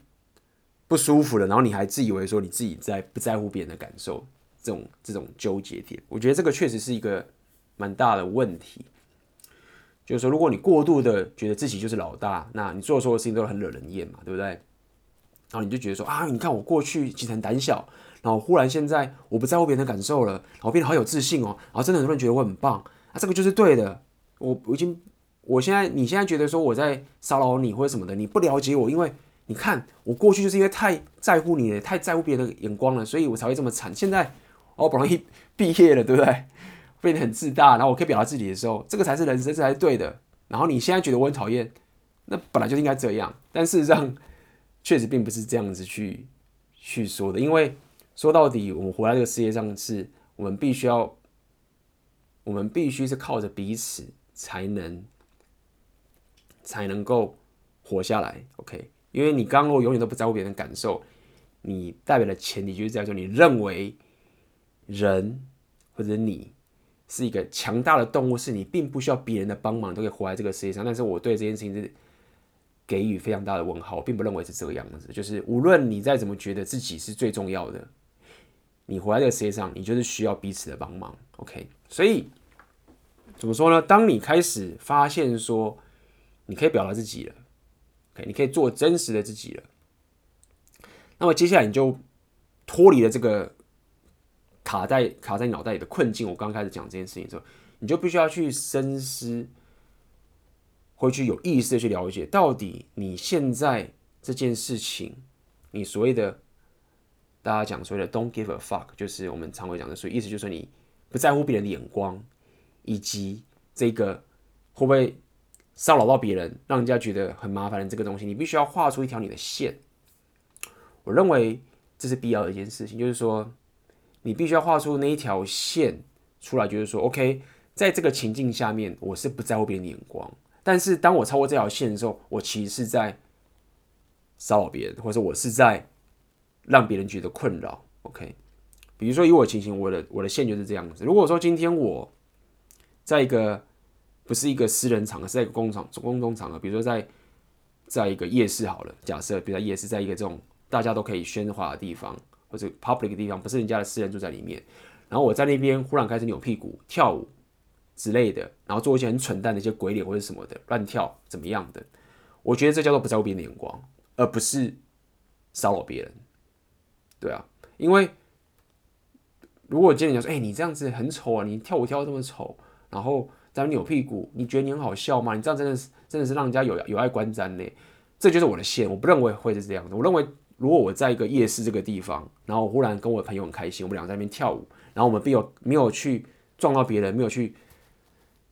不舒服了，然后你还自以为说你自己在不在乎别人的感受，这种这种纠结点，我觉得这个确实是一个蛮大的问题。就是说，如果你过度的觉得自己就是老大，那你做所有事情都很惹人厌嘛，对不对？然后你就觉得说啊，你看我过去其实很胆小。然后忽然现在我不在乎别人的感受了，然后变得好有自信哦，然后真的很多人觉得我很棒啊，这个就是对的。我我已经，我现在你现在觉得说我在骚扰你或者什么的，你不了解我，因为你看我过去就是因为太在乎你了，太在乎别人的眼光了，所以我才会这么惨。现在我不容易毕业了，对不对？变得很自大，然后我可以表达自己的时候，这个才是人生，这才是对的。然后你现在觉得我很讨厌，那本来就应该这样，但事实上确实并不是这样子去去说的，因为。说到底，我们活在这个世界上是，我们必须要，我们必须是靠着彼此才能，才能够活下来。OK，因为你刚刚我永远都不在乎别人的感受，你代表的前提就是在说，你认为人或者你是一个强大的动物，是你并不需要别人的帮忙都可以活在这个世界上。但是我对这件事情是给予非常大的问号，我并不认为是这个样子。就是无论你再怎么觉得自己是最重要的。你活在这个世界上，你就是需要彼此的帮忙，OK？所以怎么说呢？当你开始发现说你可以表达自己了，OK？你可以做真实的自己了，那么接下来你就脱离了这个卡在卡在脑袋里的困境。我刚开始讲这件事情的时候，你就必须要去深思，会去有意识的去了解，到底你现在这件事情，你所谓的。大家讲所谓的 "Don't give a fuck"，就是我们常会讲的，所以意思就是说你不在乎别人的眼光，以及这个会不会骚扰到别人，让人家觉得很麻烦的这个东西，你必须要画出一条你的线。我认为这是必要的一件事情，就是说，你必须要画出那一条线出来，就是说，OK，在这个情境下面，我是不在乎别人的眼光，但是当我超过这条线的时候，我其实是在骚扰别人，或者我是在让别人觉得困扰。OK，比如说以我的情形，我的我的线就是这样子。如果说今天我在一个不是一个私人场合，是在一个公场公众场合，比如说在在一个夜市好了，假设比如在夜市，在一个这种大家都可以喧哗的地方，或者 public 的地方，不是人家的私人住在里面，然后我在那边忽然开始扭屁股、跳舞之类的，然后做一些很蠢蛋的一些鬼脸或者什么的乱跳怎么样的，我觉得这叫做不在乎别人的眼光，而不是骚扰别人。对啊，因为如果今天你说，哎、你这样子很丑啊，你跳舞跳得这么丑，然后。在扭屁股，你觉得你很好笑吗？你这样真的是真的是让人家有有碍观瞻呢。这就是我的线，我不认为会是这样的。我认为，如果我在一个夜市这个地方，然后忽然跟我朋友很开心，我们俩在那边跳舞，然后我们并有没有去撞到别人，没有去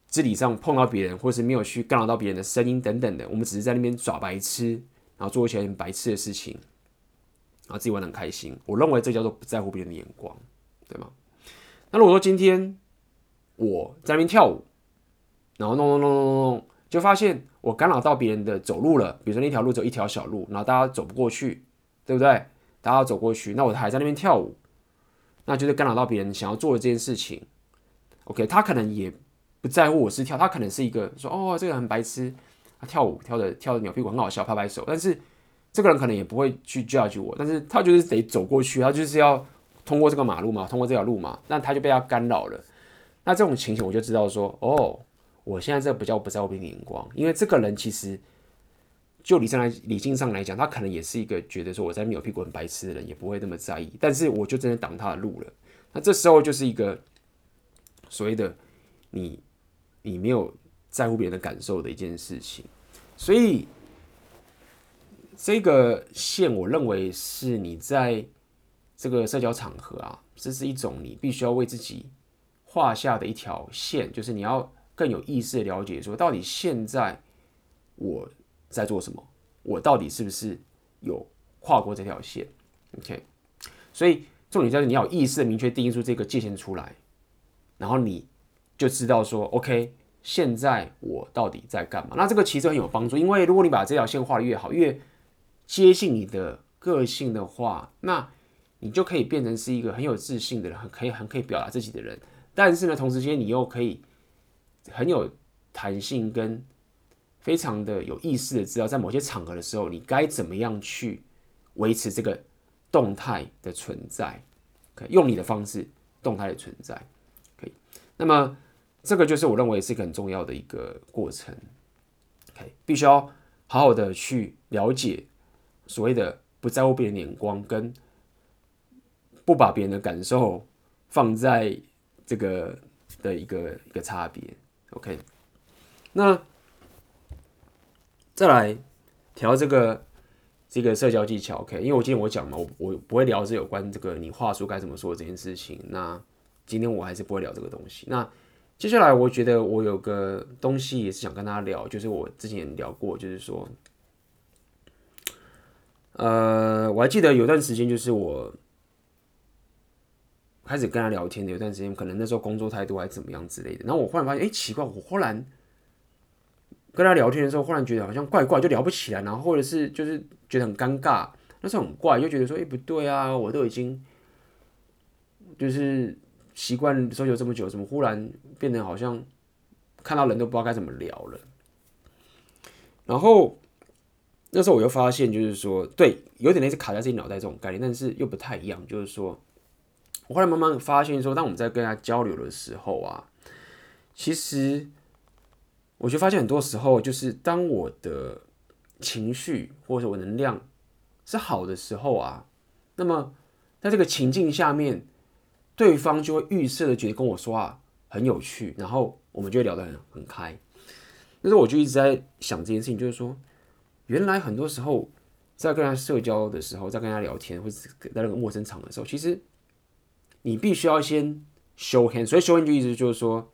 肢体上碰到别人，或是没有去干扰到别人的声音等等的，我们只是在那边耍白痴，然后做一些很白痴的事情，然后自己玩得很开心。我认为这叫做不在乎别人的眼光，对吗？那如果说今天我在那边跳舞，然后弄弄弄弄弄，就发现我干扰到别人的走路了。比如说那条路走一条小路，然后大家走不过去，对不对？大家要走过去，那我还在那边跳舞，那就是干扰到别人想要做的这件事情。OK，他可能也不在乎我是跳，他可能是一个说哦，这个很白痴，他跳舞跳的跳的扭屁股很好笑，拍拍手。但是这个人可能也不会去 judge 我，但是他就是得走过去，他就是要通过这个马路嘛，通过这条路嘛，那他就被他干扰了。那这种情形我就知道说哦。我现在这个不叫不在乎别人的眼光，因为这个人其实就理性来理性上来讲，他可能也是一个觉得说我在扭屁股很白痴的人，也不会那么在意。但是我就真的挡他的路了，那这时候就是一个所谓的你你没有在乎别人的感受的一件事情。所以这个线，我认为是你在这个社交场合啊，这是一种你必须要为自己画下的一条线，就是你要。更有意识的了解，说到底现在我在做什么？我到底是不是有跨过这条线？OK，所以重点就是你要有意识的明确定义出这个界限出来，然后你就知道说，OK，现在我到底在干嘛？那这个其实很有帮助，因为如果你把这条线画得越好，越接近你的个性的话，那你就可以变成是一个很有自信的人，很可以很可以表达自己的人。但是呢，同时间你又可以。很有弹性跟非常的有意识的知道，在某些场合的时候，你该怎么样去维持这个动态的存在，可以用你的方式动态的存在，可以。那么这个就是我认为是一个很重要的一个过程，可以必须要好好的去了解所谓的不在乎别人眼光，跟不把别人的感受放在这个的一个一个差别。OK，那再来调这个这个社交技巧。OK，因为我今天我讲嘛，我我不会聊这有关这个你话术该怎么说这件事情。那今天我还是不会聊这个东西。那接下来我觉得我有个东西也是想跟大家聊，就是我之前聊过，就是说，呃，我还记得有段时间就是我。开始跟他聊天的有段时间，可能那时候工作态度还怎么样之类的。然后我忽然发现，哎，奇怪，我忽然跟他聊天的时候，忽然觉得好像怪怪，就聊不起来。然后或者是就是觉得很尴尬，那时候很怪，就觉得说，哎，不对啊，我都已经就是习惯社交这么久，怎么忽然变得好像看到人都不知道该怎么聊了？然后那时候我又发现，就是说，对，有点类似卡在自己脑袋这种概念，但是又不太一样，就是说。我后来慢慢发现，说当我们在跟他交流的时候啊，其实我就发现很多时候，就是当我的情绪或者我能量是好的时候啊，那么在这个情境下面，对方就会预设的觉得跟我说话很有趣，然后我们就会聊得很很开。那时候我就一直在想这件事情，就是说，原来很多时候在跟他社交的时候，在跟他聊天，或者在那个陌生场的时候，其实。你必须要先 show hand，所以 show hand 就意思就是说，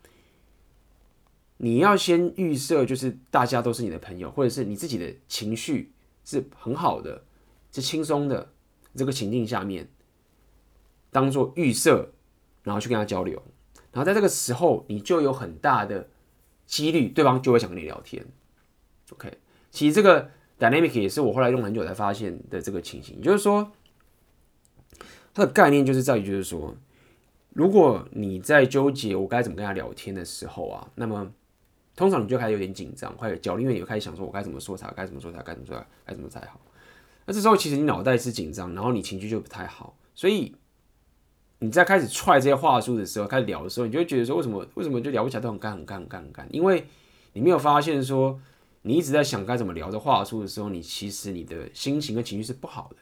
你要先预设，就是大家都是你的朋友，或者是你自己的情绪是很好的，是轻松的这个情境下面，当做预设，然后去跟他交流，然后在这个时候，你就有很大的几率，对方就会想跟你聊天。OK，其实这个 dynamic 也是我后来用很久才发现的这个情形，就是说，它的概念就是在于，就是说，如果你在纠结我该怎么跟他聊天的时候啊，那么通常你就开始有点紧张，或者焦虑，因为你就开始想说，我该怎么说才该怎么说才该怎么说该怎么才好。那这时候其实你脑袋是紧张，然后你情绪就不太好，所以你在开始踹这些话术的时候，开始聊的时候，你就会觉得说，为什么为什么就聊不起来都很干很干很干很干？因为你没有发现说，你一直在想该怎么聊的话术的时候，你其实你的心情跟情绪是不好的，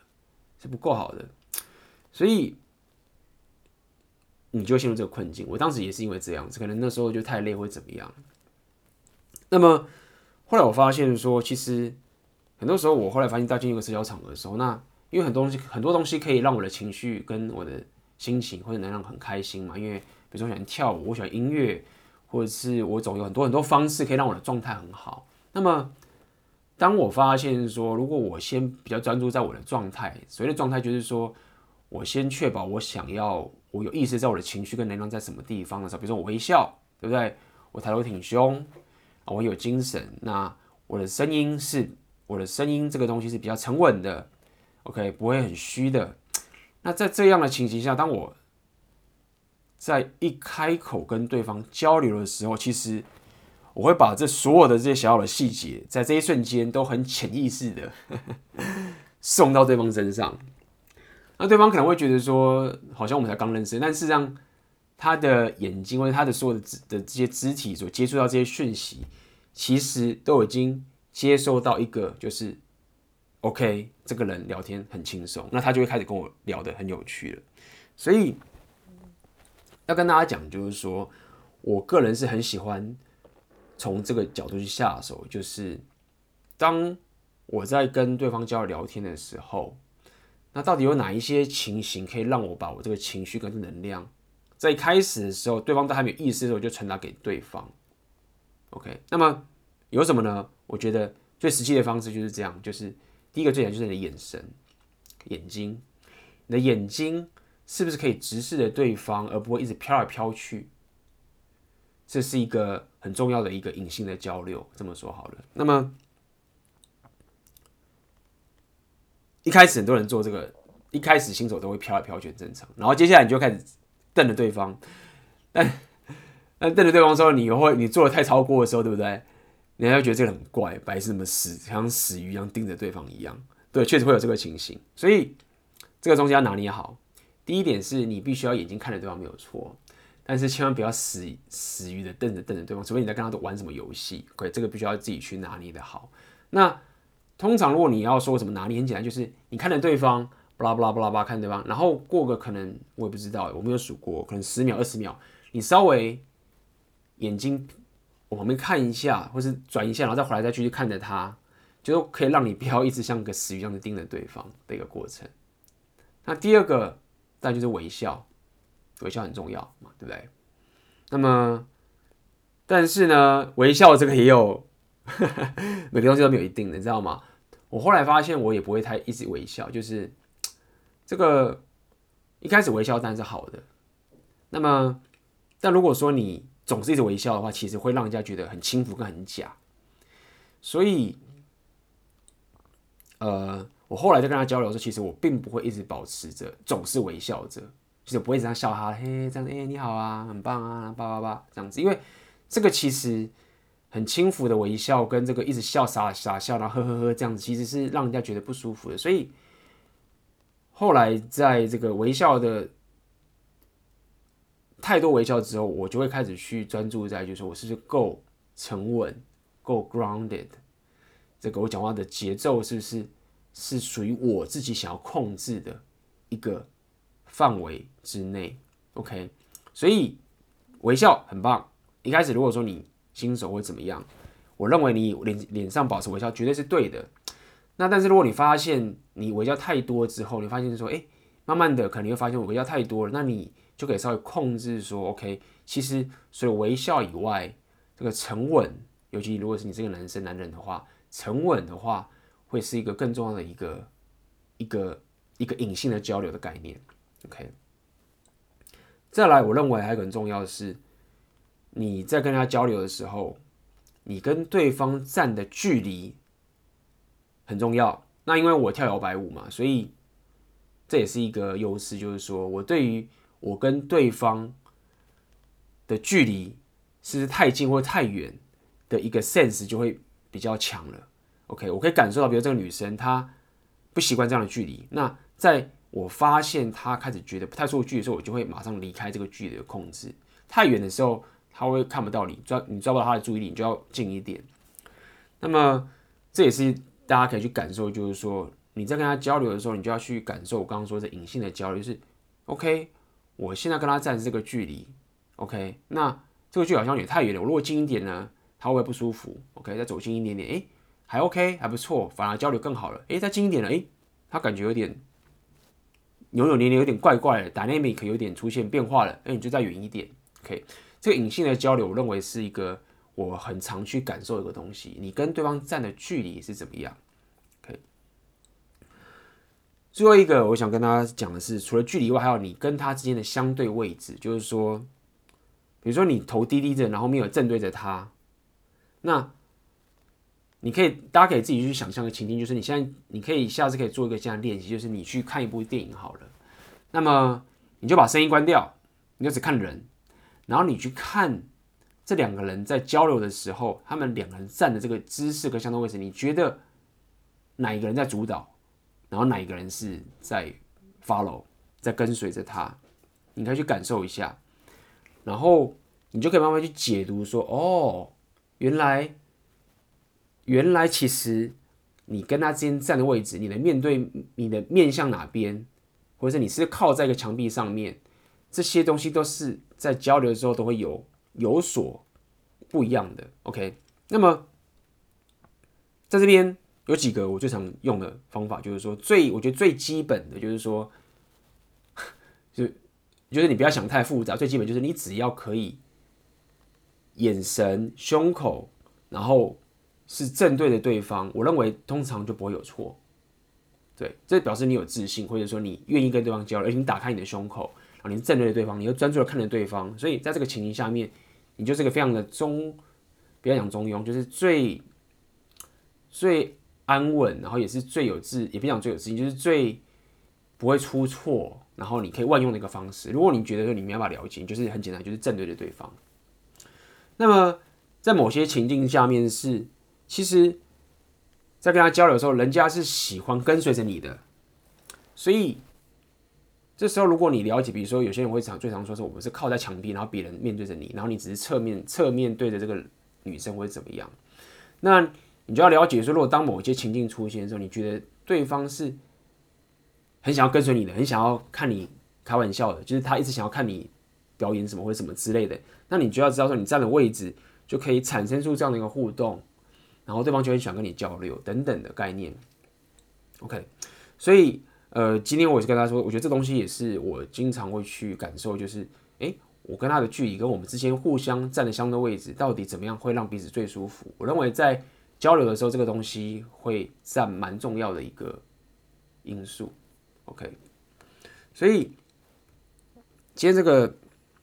是不够好的，所以你就陷入这个困境。我当时也是因为这样子，可能那时候就太累或怎么样。那么后来我发现说，其实很多时候我后来发现，到进入一个社交场合的时候，那因为很多东西很多东西可以让我的情绪跟我的心情或者能量很开心嘛。因为比如说我喜欢跳舞，我喜欢音乐，或者是我总有很多很多方式可以让我的状态很好。那么当我发现说，如果我先比较专注在我的状态，所谓的状态就是说我先确保我想要我有意识在我的情绪跟能量在什么地方的时候，比如说我微笑，对不对？我抬头挺胸。我有精神，那我的声音是，我的声音这个东西是比较沉稳的，OK，不会很虚的。那在这样的情形下，当我在一开口跟对方交流的时候，其实我会把这所有的这些小小的细节，在这一瞬间都很潜意识的 送到对方身上。那对方可能会觉得说，好像我们才刚认识，但事实上。他的眼睛或者他的所有的的这些肢体所接触到这些讯息，其实都已经接收到一个就是，OK，这个人聊天很轻松，那他就会开始跟我聊得很有趣了。所以要跟大家讲，就是说我个人是很喜欢从这个角度去下手，就是当我在跟对方交流聊天的时候，那到底有哪一些情形可以让我把我这个情绪跟能量。在一开始的时候，对方都还没有意识的时候，就传达给对方。OK，那么有什么呢？我觉得最实际的方式就是这样，就是第一个最简单就是你的眼神、眼睛，你的眼睛是不是可以直视着对方，而不会一直飘来飘去？这是一个很重要的一个隐性的交流。这么说好了，那么一开始很多人做这个，一开始新手都会飘来飘去，很正常。然后接下来你就开始。瞪着对方，但但瞪着对方之后，你会你做的太超过的时候，对不对？人家会觉得这个很怪，白是什么死，像死鱼一样盯着对方一样。对，确实会有这个情形。所以这个东西要拿捏好。第一点是你必须要眼睛看着对方没有错，但是千万不要死死鱼的瞪着瞪着对方，除非你在跟他玩什么游戏。OK，这个必须要自己去拿捏的好。那通常如果你要说什么拿捏，很简单，就是你看着对方。巴拉巴拉巴拉巴看对方，然后过个可能我也不知道，我没有数过，可能十秒二十秒，你稍微眼睛往旁边看一下，或是转一下，然后再回来再继续看着他，就可以让你不要一直像个死鱼一样的盯着对方的一个过程。那第二个，当然就是微笑，微笑很重要嘛，对不对？那么，但是呢，微笑这个也有呵呵 每个东西都没有一定的，你知道吗？我后来发现，我也不会太一直微笑，就是。这个一开始微笑当然是好的，那么，但如果说你总是一直微笑的话，其实会让人家觉得很轻浮跟很假。所以，呃，我后来在跟他交流的时候，其实我并不会一直保持着总是微笑着，就是不会这样笑他，嘿，这样，哎，你好啊，很棒啊，叭叭叭这样子，因为这个其实很轻浮的微笑，跟这个一直笑傻傻笑，然后呵呵呵这样子，其实是让人家觉得不舒服的，所以。后来在这个微笑的太多微笑之后，我就会开始去专注在，就是说我是不是够沉稳、够 grounded，这个我讲话的节奏是不是是属于我自己想要控制的一个范围之内？OK，所以微笑很棒。一开始如果说你新手会怎么样，我认为你脸脸上保持微笑绝对是对的。那但是如果你发现你微笑太多之后，你发现说，哎，慢慢的可能你会发现我微笑太多了，那你就可以稍微控制说，OK，其实除了微笑以外，这个沉稳，尤其如果是你这个男生男人的话，沉稳的话会是一个更重要的一个一个一个隐性的交流的概念。OK，再来，我认为还有一个很重要的是，你在跟他交流的时候，你跟对方站的距离很重要。那因为我跳摇摆舞嘛，所以这也是一个优势，就是说我对于我跟对方的距离是太近或太远的一个 sense 就会比较强了。OK，我可以感受到，比如这个女生她不习惯这样的距离，那在我发现她开始觉得不太舒服距离的时候，我就会马上离开这个距离的控制。太远的时候，她会看不到你，抓你抓不到她的注意力，你就要近一点。那么这也是大家可以去感受，就是说你在跟他交流的时候，你就要去感受我刚刚说的隐性的交流，就是 OK，我现在跟他站这个距离，OK，那这个距离好像也太远了，我如果近一点呢，他会不会不舒服？OK，再走近一点点，诶，还 OK，还不错，反而交流更好了。诶，再近一点了，诶，他感觉有点。扭扭捏捏，有点怪怪的，dynamic 有点出现变化了，那你就再远一点。OK，这个隐性的交流，我认为是一个我很常去感受一个东西。你跟对方站的距离是怎么样？OK，最后一个我想跟大家讲的是，除了距离外，还有你跟他之间的相对位置，就是说，比如说你头低低着，然后没有正对着他，那。你可以，大家可以自己去想象个情境，就是你现在，你可以下次可以做一个这样的练习，就是你去看一部电影好了，那么你就把声音关掉，你就只看人，然后你去看这两个人在交流的时候，他们两个人站的这个姿势跟相同位置，你觉得哪一个人在主导，然后哪一个人是在 follow，在跟随着他，你可以去感受一下，然后你就可以慢慢去解读说，哦，原来。原来其实你跟他之间站的位置，你的面对你的面向哪边，或者是你是靠在一个墙壁上面，这些东西都是在交流的时候都会有有所不一样的。OK，那么在这边有几个我最常用的方法，就是说最我觉得最基本的就是说，就就是你不要想太复杂，最基本就是你只要可以眼神、胸口，然后。是正对着对方，我认为通常就不会有错。对，这表示你有自信，或者说你愿意跟对方交流，而且你打开你的胸口，然后你是正对着对方，你又专注的看着对方，所以在这个情形下面，你就是个非常的中，不要讲中庸，就是最最安稳，然后也是最有自，也不讲最有自信，就是最不会出错，然后你可以万用的一个方式。如果你觉得说你没办法了解，就是很简单，就是正对着对方。那么在某些情境下面是。其实，在跟他交流的时候，人家是喜欢跟随着你的，所以这时候如果你了解，比如说有些人会常最常说是，我们是靠在墙壁，然后别人面对着你，然后你只是侧面侧面对着这个女生或者怎么样，那你就要了解说，如果当某些情境出现的时候，你觉得对方是很想要跟随你的，很想要看你开玩笑的，就是他一直想要看你表演什么或者什么之类的，那你就要知道说，你站的位置就可以产生出这样的一个互动。然后对方就很想跟你交流等等的概念，OK，所以呃，今天我是跟他说，我觉得这东西也是我经常会去感受，就是诶，我跟他的距离跟我们之间互相站的相对位置，到底怎么样会让彼此最舒服？我认为在交流的时候，这个东西会占蛮重要的一个因素，OK，所以今天这个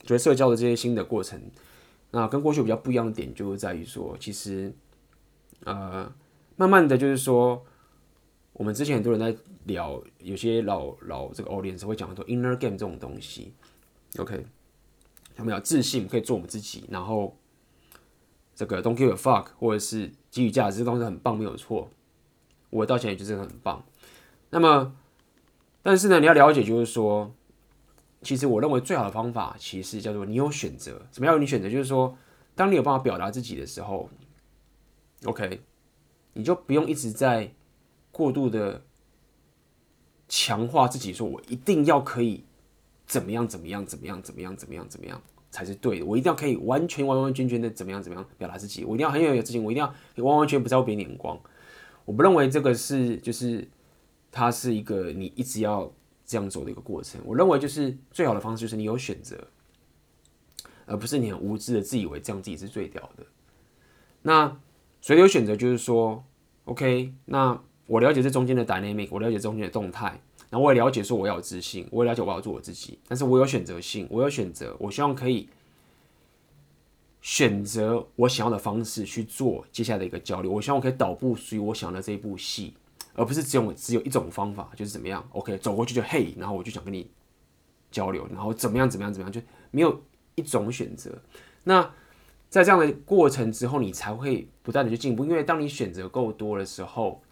觉得社交的这些新的过程，那跟过去比较不一样的点，就是在于说，其实。呃，慢慢的就是说，我们之前很多人在聊，有些老老这个 audience 会讲很多 inner game 这种东西，OK，他们有自信可以做我们自己，然后这个 don't give a fuck 或者是给予价值，这东西很棒，没有错，我到现在也觉得很棒。那么，但是呢，你要了解就是说，其实我认为最好的方法，其实叫做你有选择。什么叫你选择？就是说，当你有办法表达自己的时候。OK，你就不用一直在过度的强化自己，说我一定要可以怎么样怎么样怎么样怎么样怎么样怎么样才是对的。我一定要可以完全完完全全的怎么样怎么样表达自己。我一定要很有自信，我一定要完完全不在乎别人眼光。我不认为这个是就是它是一个你一直要这样走的一个过程。我认为就是最好的方式就是你有选择，而不是你很无知的自以为这样自己是最屌的。那所以有选择就是说，OK，那我了解这中间的 dynamic，我了解中间的动态，然后我也了解说我要有自信，我也了解我要做我自己，但是我有选择性，我有选择，我希望可以选择我想要的方式去做接下来的一个交流，我希望我可以导部属于我想要的这一部戏，而不是只有只有一种方法，就是怎么样，OK，走过去就嘿，然后我就想跟你交流，然后怎么样怎么样怎么样，就没有一种选择，那。在这样的过程之后，你才会不断的去进步。因为当你选择够多的时候，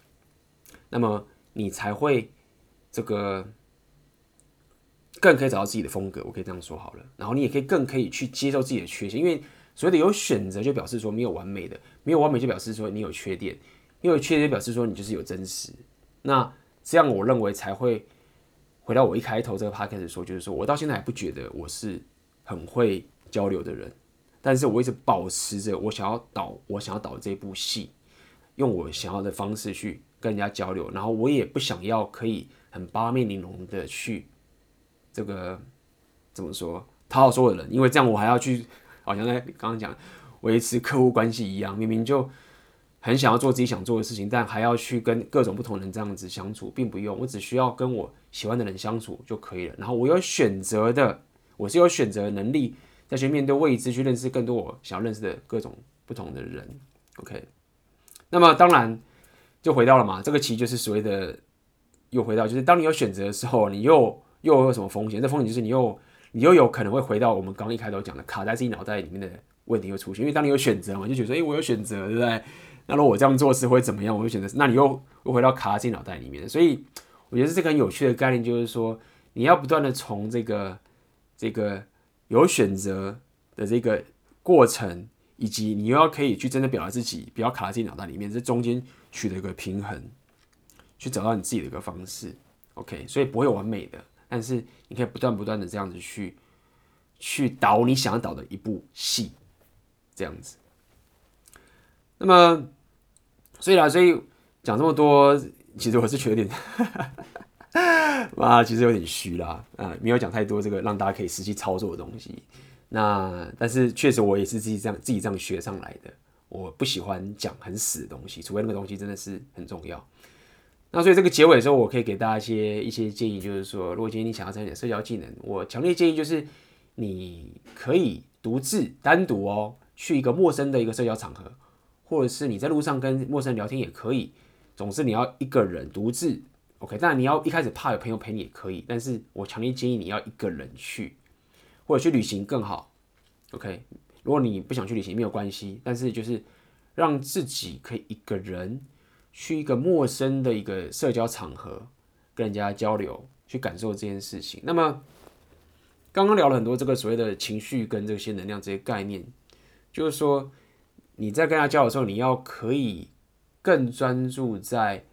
那么你才会这个更可以找到自己的风格。我可以这样说好了。然后你也可以更可以去接受自己的缺陷，因为所谓的有选择，就表示说没有完美的，没有完美就表示说你有缺点，因为有缺点表示说你就是有真实。那这样我认为才会回到我一开头这个 podcast 说，就是说我到现在还不觉得我是很会交流的人。但是我一直保持着我想要导我想要导这部戏，用我想要的方式去跟人家交流，然后我也不想要可以很八面玲珑的去这个怎么说讨好所有人，因为这样我还要去好像在刚刚讲维持客户关系一样，明明就很想要做自己想做的事情，但还要去跟各种不同人这样子相处，并不用，我只需要跟我喜欢的人相处就可以了。然后我有选择的，我是有选择能力。再去面对未知，去认识更多我想要认识的各种不同的人。OK，那么当然就回到了嘛，这个其实就是所谓的又回到，就是当你有选择的时候，你又又有什么风险？这风险就是你又你又有可能会回到我们刚刚一开头讲的卡在自己脑袋里面的问题会出现。因为当你有选择嘛，就觉得说，诶、我有选择，对不对？那如果我这样做是会怎么样？我就选择，那你又又回到卡在自己脑袋里面。所以我觉得这个很有趣的概念，就是说你要不断的从这个这个。有选择的这个过程，以及你又要可以去真的表达自己，不要卡在自己脑袋里面，这中间取得一个平衡，去找到你自己的一个方式。OK，所以不会完美的，但是你可以不断不断的这样子去去导你想要导的一部戏，这样子。那么，所以啦，所以讲这么多，其实我是觉得有点。啊，其实有点虚啦，啊，没有讲太多这个让大家可以实际操作的东西。那但是确实我也是自己这样自己这样学上来的。我不喜欢讲很死的东西，除非那个东西真的是很重要。那所以这个结尾的时候，我可以给大家一些一些建议，就是说，如果今天你想要增加社交技能，我强烈建议就是你可以独自单独哦，去一个陌生的一个社交场合，或者是你在路上跟陌生人聊天也可以。总之你要一个人独自。OK，当然你要一开始怕有朋友陪你也可以，但是我强烈建议你要一个人去，或者去旅行更好。OK，如果你不想去旅行没有关系，但是就是让自己可以一个人去一个陌生的一个社交场合跟人家交流，去感受这件事情。那么刚刚聊了很多这个所谓的情绪跟这些能量这些概念，就是说你在跟他交流的时候，你要可以更专注在。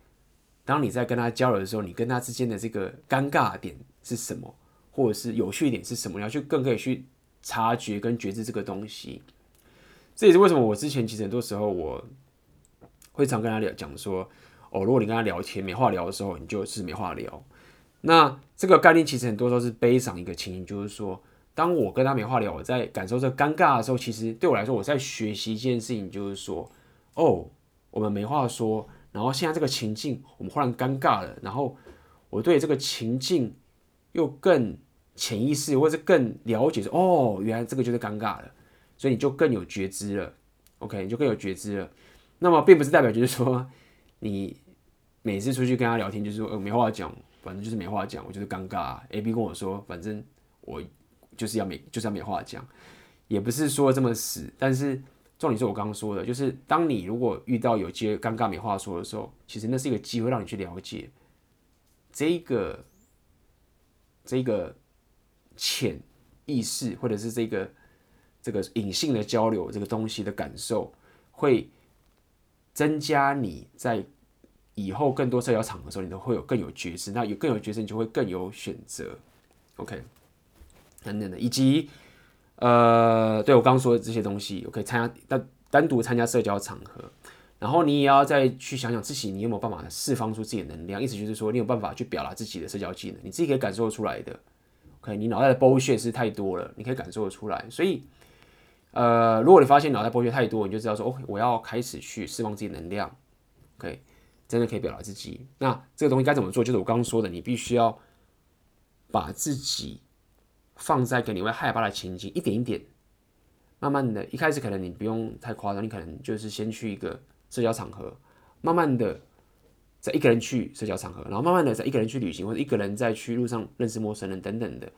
当你在跟他交流的时候，你跟他之间的这个尴尬点是什么，或者是有趣点是什么？你要去更可以去察觉跟觉知这个东西。这也是为什么我之前其实很多时候我会常跟他聊讲说，哦，如果你跟他聊天没话聊的时候，你就是没话聊。那这个概念其实很多时候是悲伤一个情形，就是说，当我跟他没话聊，我在感受这尴尬的时候，其实对我来说，我在学习一件事情，就是说，哦，我们没话说。然后现在这个情境，我们忽然尴尬了。然后我对这个情境又更潜意识，或者是更了解说，哦，原来这个就是尴尬了，所以你就更有觉知了。OK，你就更有觉知了。那么并不是代表就是说，你每次出去跟他聊天，就是说，呃，没话讲，反正就是没话讲，我就是尴尬。A B 跟我说，反正我就是要没，就是要没话讲，也不是说这么死，但是。重点是我刚刚说的，就是当你如果遇到有些尴尬没话说的时候，其实那是一个机会让你去了解这个这个潜意识，或者是这个这个隐性的交流这个东西的感受，会增加你在以后更多社交场合的时候，你都会有更有觉知。那有更有觉知，你就会更有选择。OK，等等的，以及。呃，对我刚刚说的这些东西，我可以参加单单独参加社交场合，然后你也要再去想想自己，你有没有办法释放出自己的能量？意思就是说，你有办法去表达自己的社交技能，你自己可以感受出来的。OK，你脑袋的剥削是太多了，你可以感受得出来。所以，呃，如果你发现脑袋剥削太多，你就知道说，哦，我要开始去释放自己能量，OK，真的可以表达自己。那这个东西该怎么做？就是我刚刚说的，你必须要把自己放在一个你会害怕的情景，一点一点，慢慢的，一开始可能你不用太夸张，你可能就是先去一个社交场合，慢慢的。在一个人去社交场合，然后慢慢的在一个人去旅行，或者一个人在去路上认识陌生人等等的。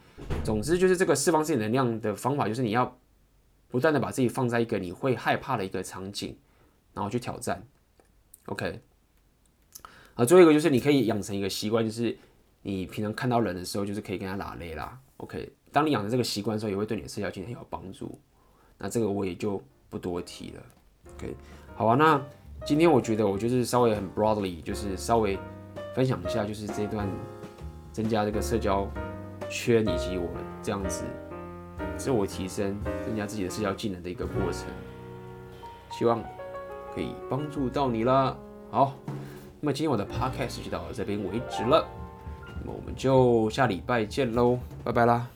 总之就是这个释放自己能量的方法，就是你要不断的把自己放在一个你会害怕的一个场景，然后去挑战。OK，啊，最后一个就是你可以养成一个习惯，就是你平常看到人的时候，就是可以跟他拉雷啦。OK，当你养成这个习惯的时候，也会对你的社交技能有帮助。那这个我也就不多提了。OK，好啊，那。今天我觉得我就是稍微很 broadly，就是稍微分享一下，就是这段增加这个社交圈以及我这样子自我提升、增加自己的社交技能的一个过程，希望可以帮助到你啦。好，那么今天我的 podcast 就到这边为止了，那么我们就下礼拜见喽，拜拜啦。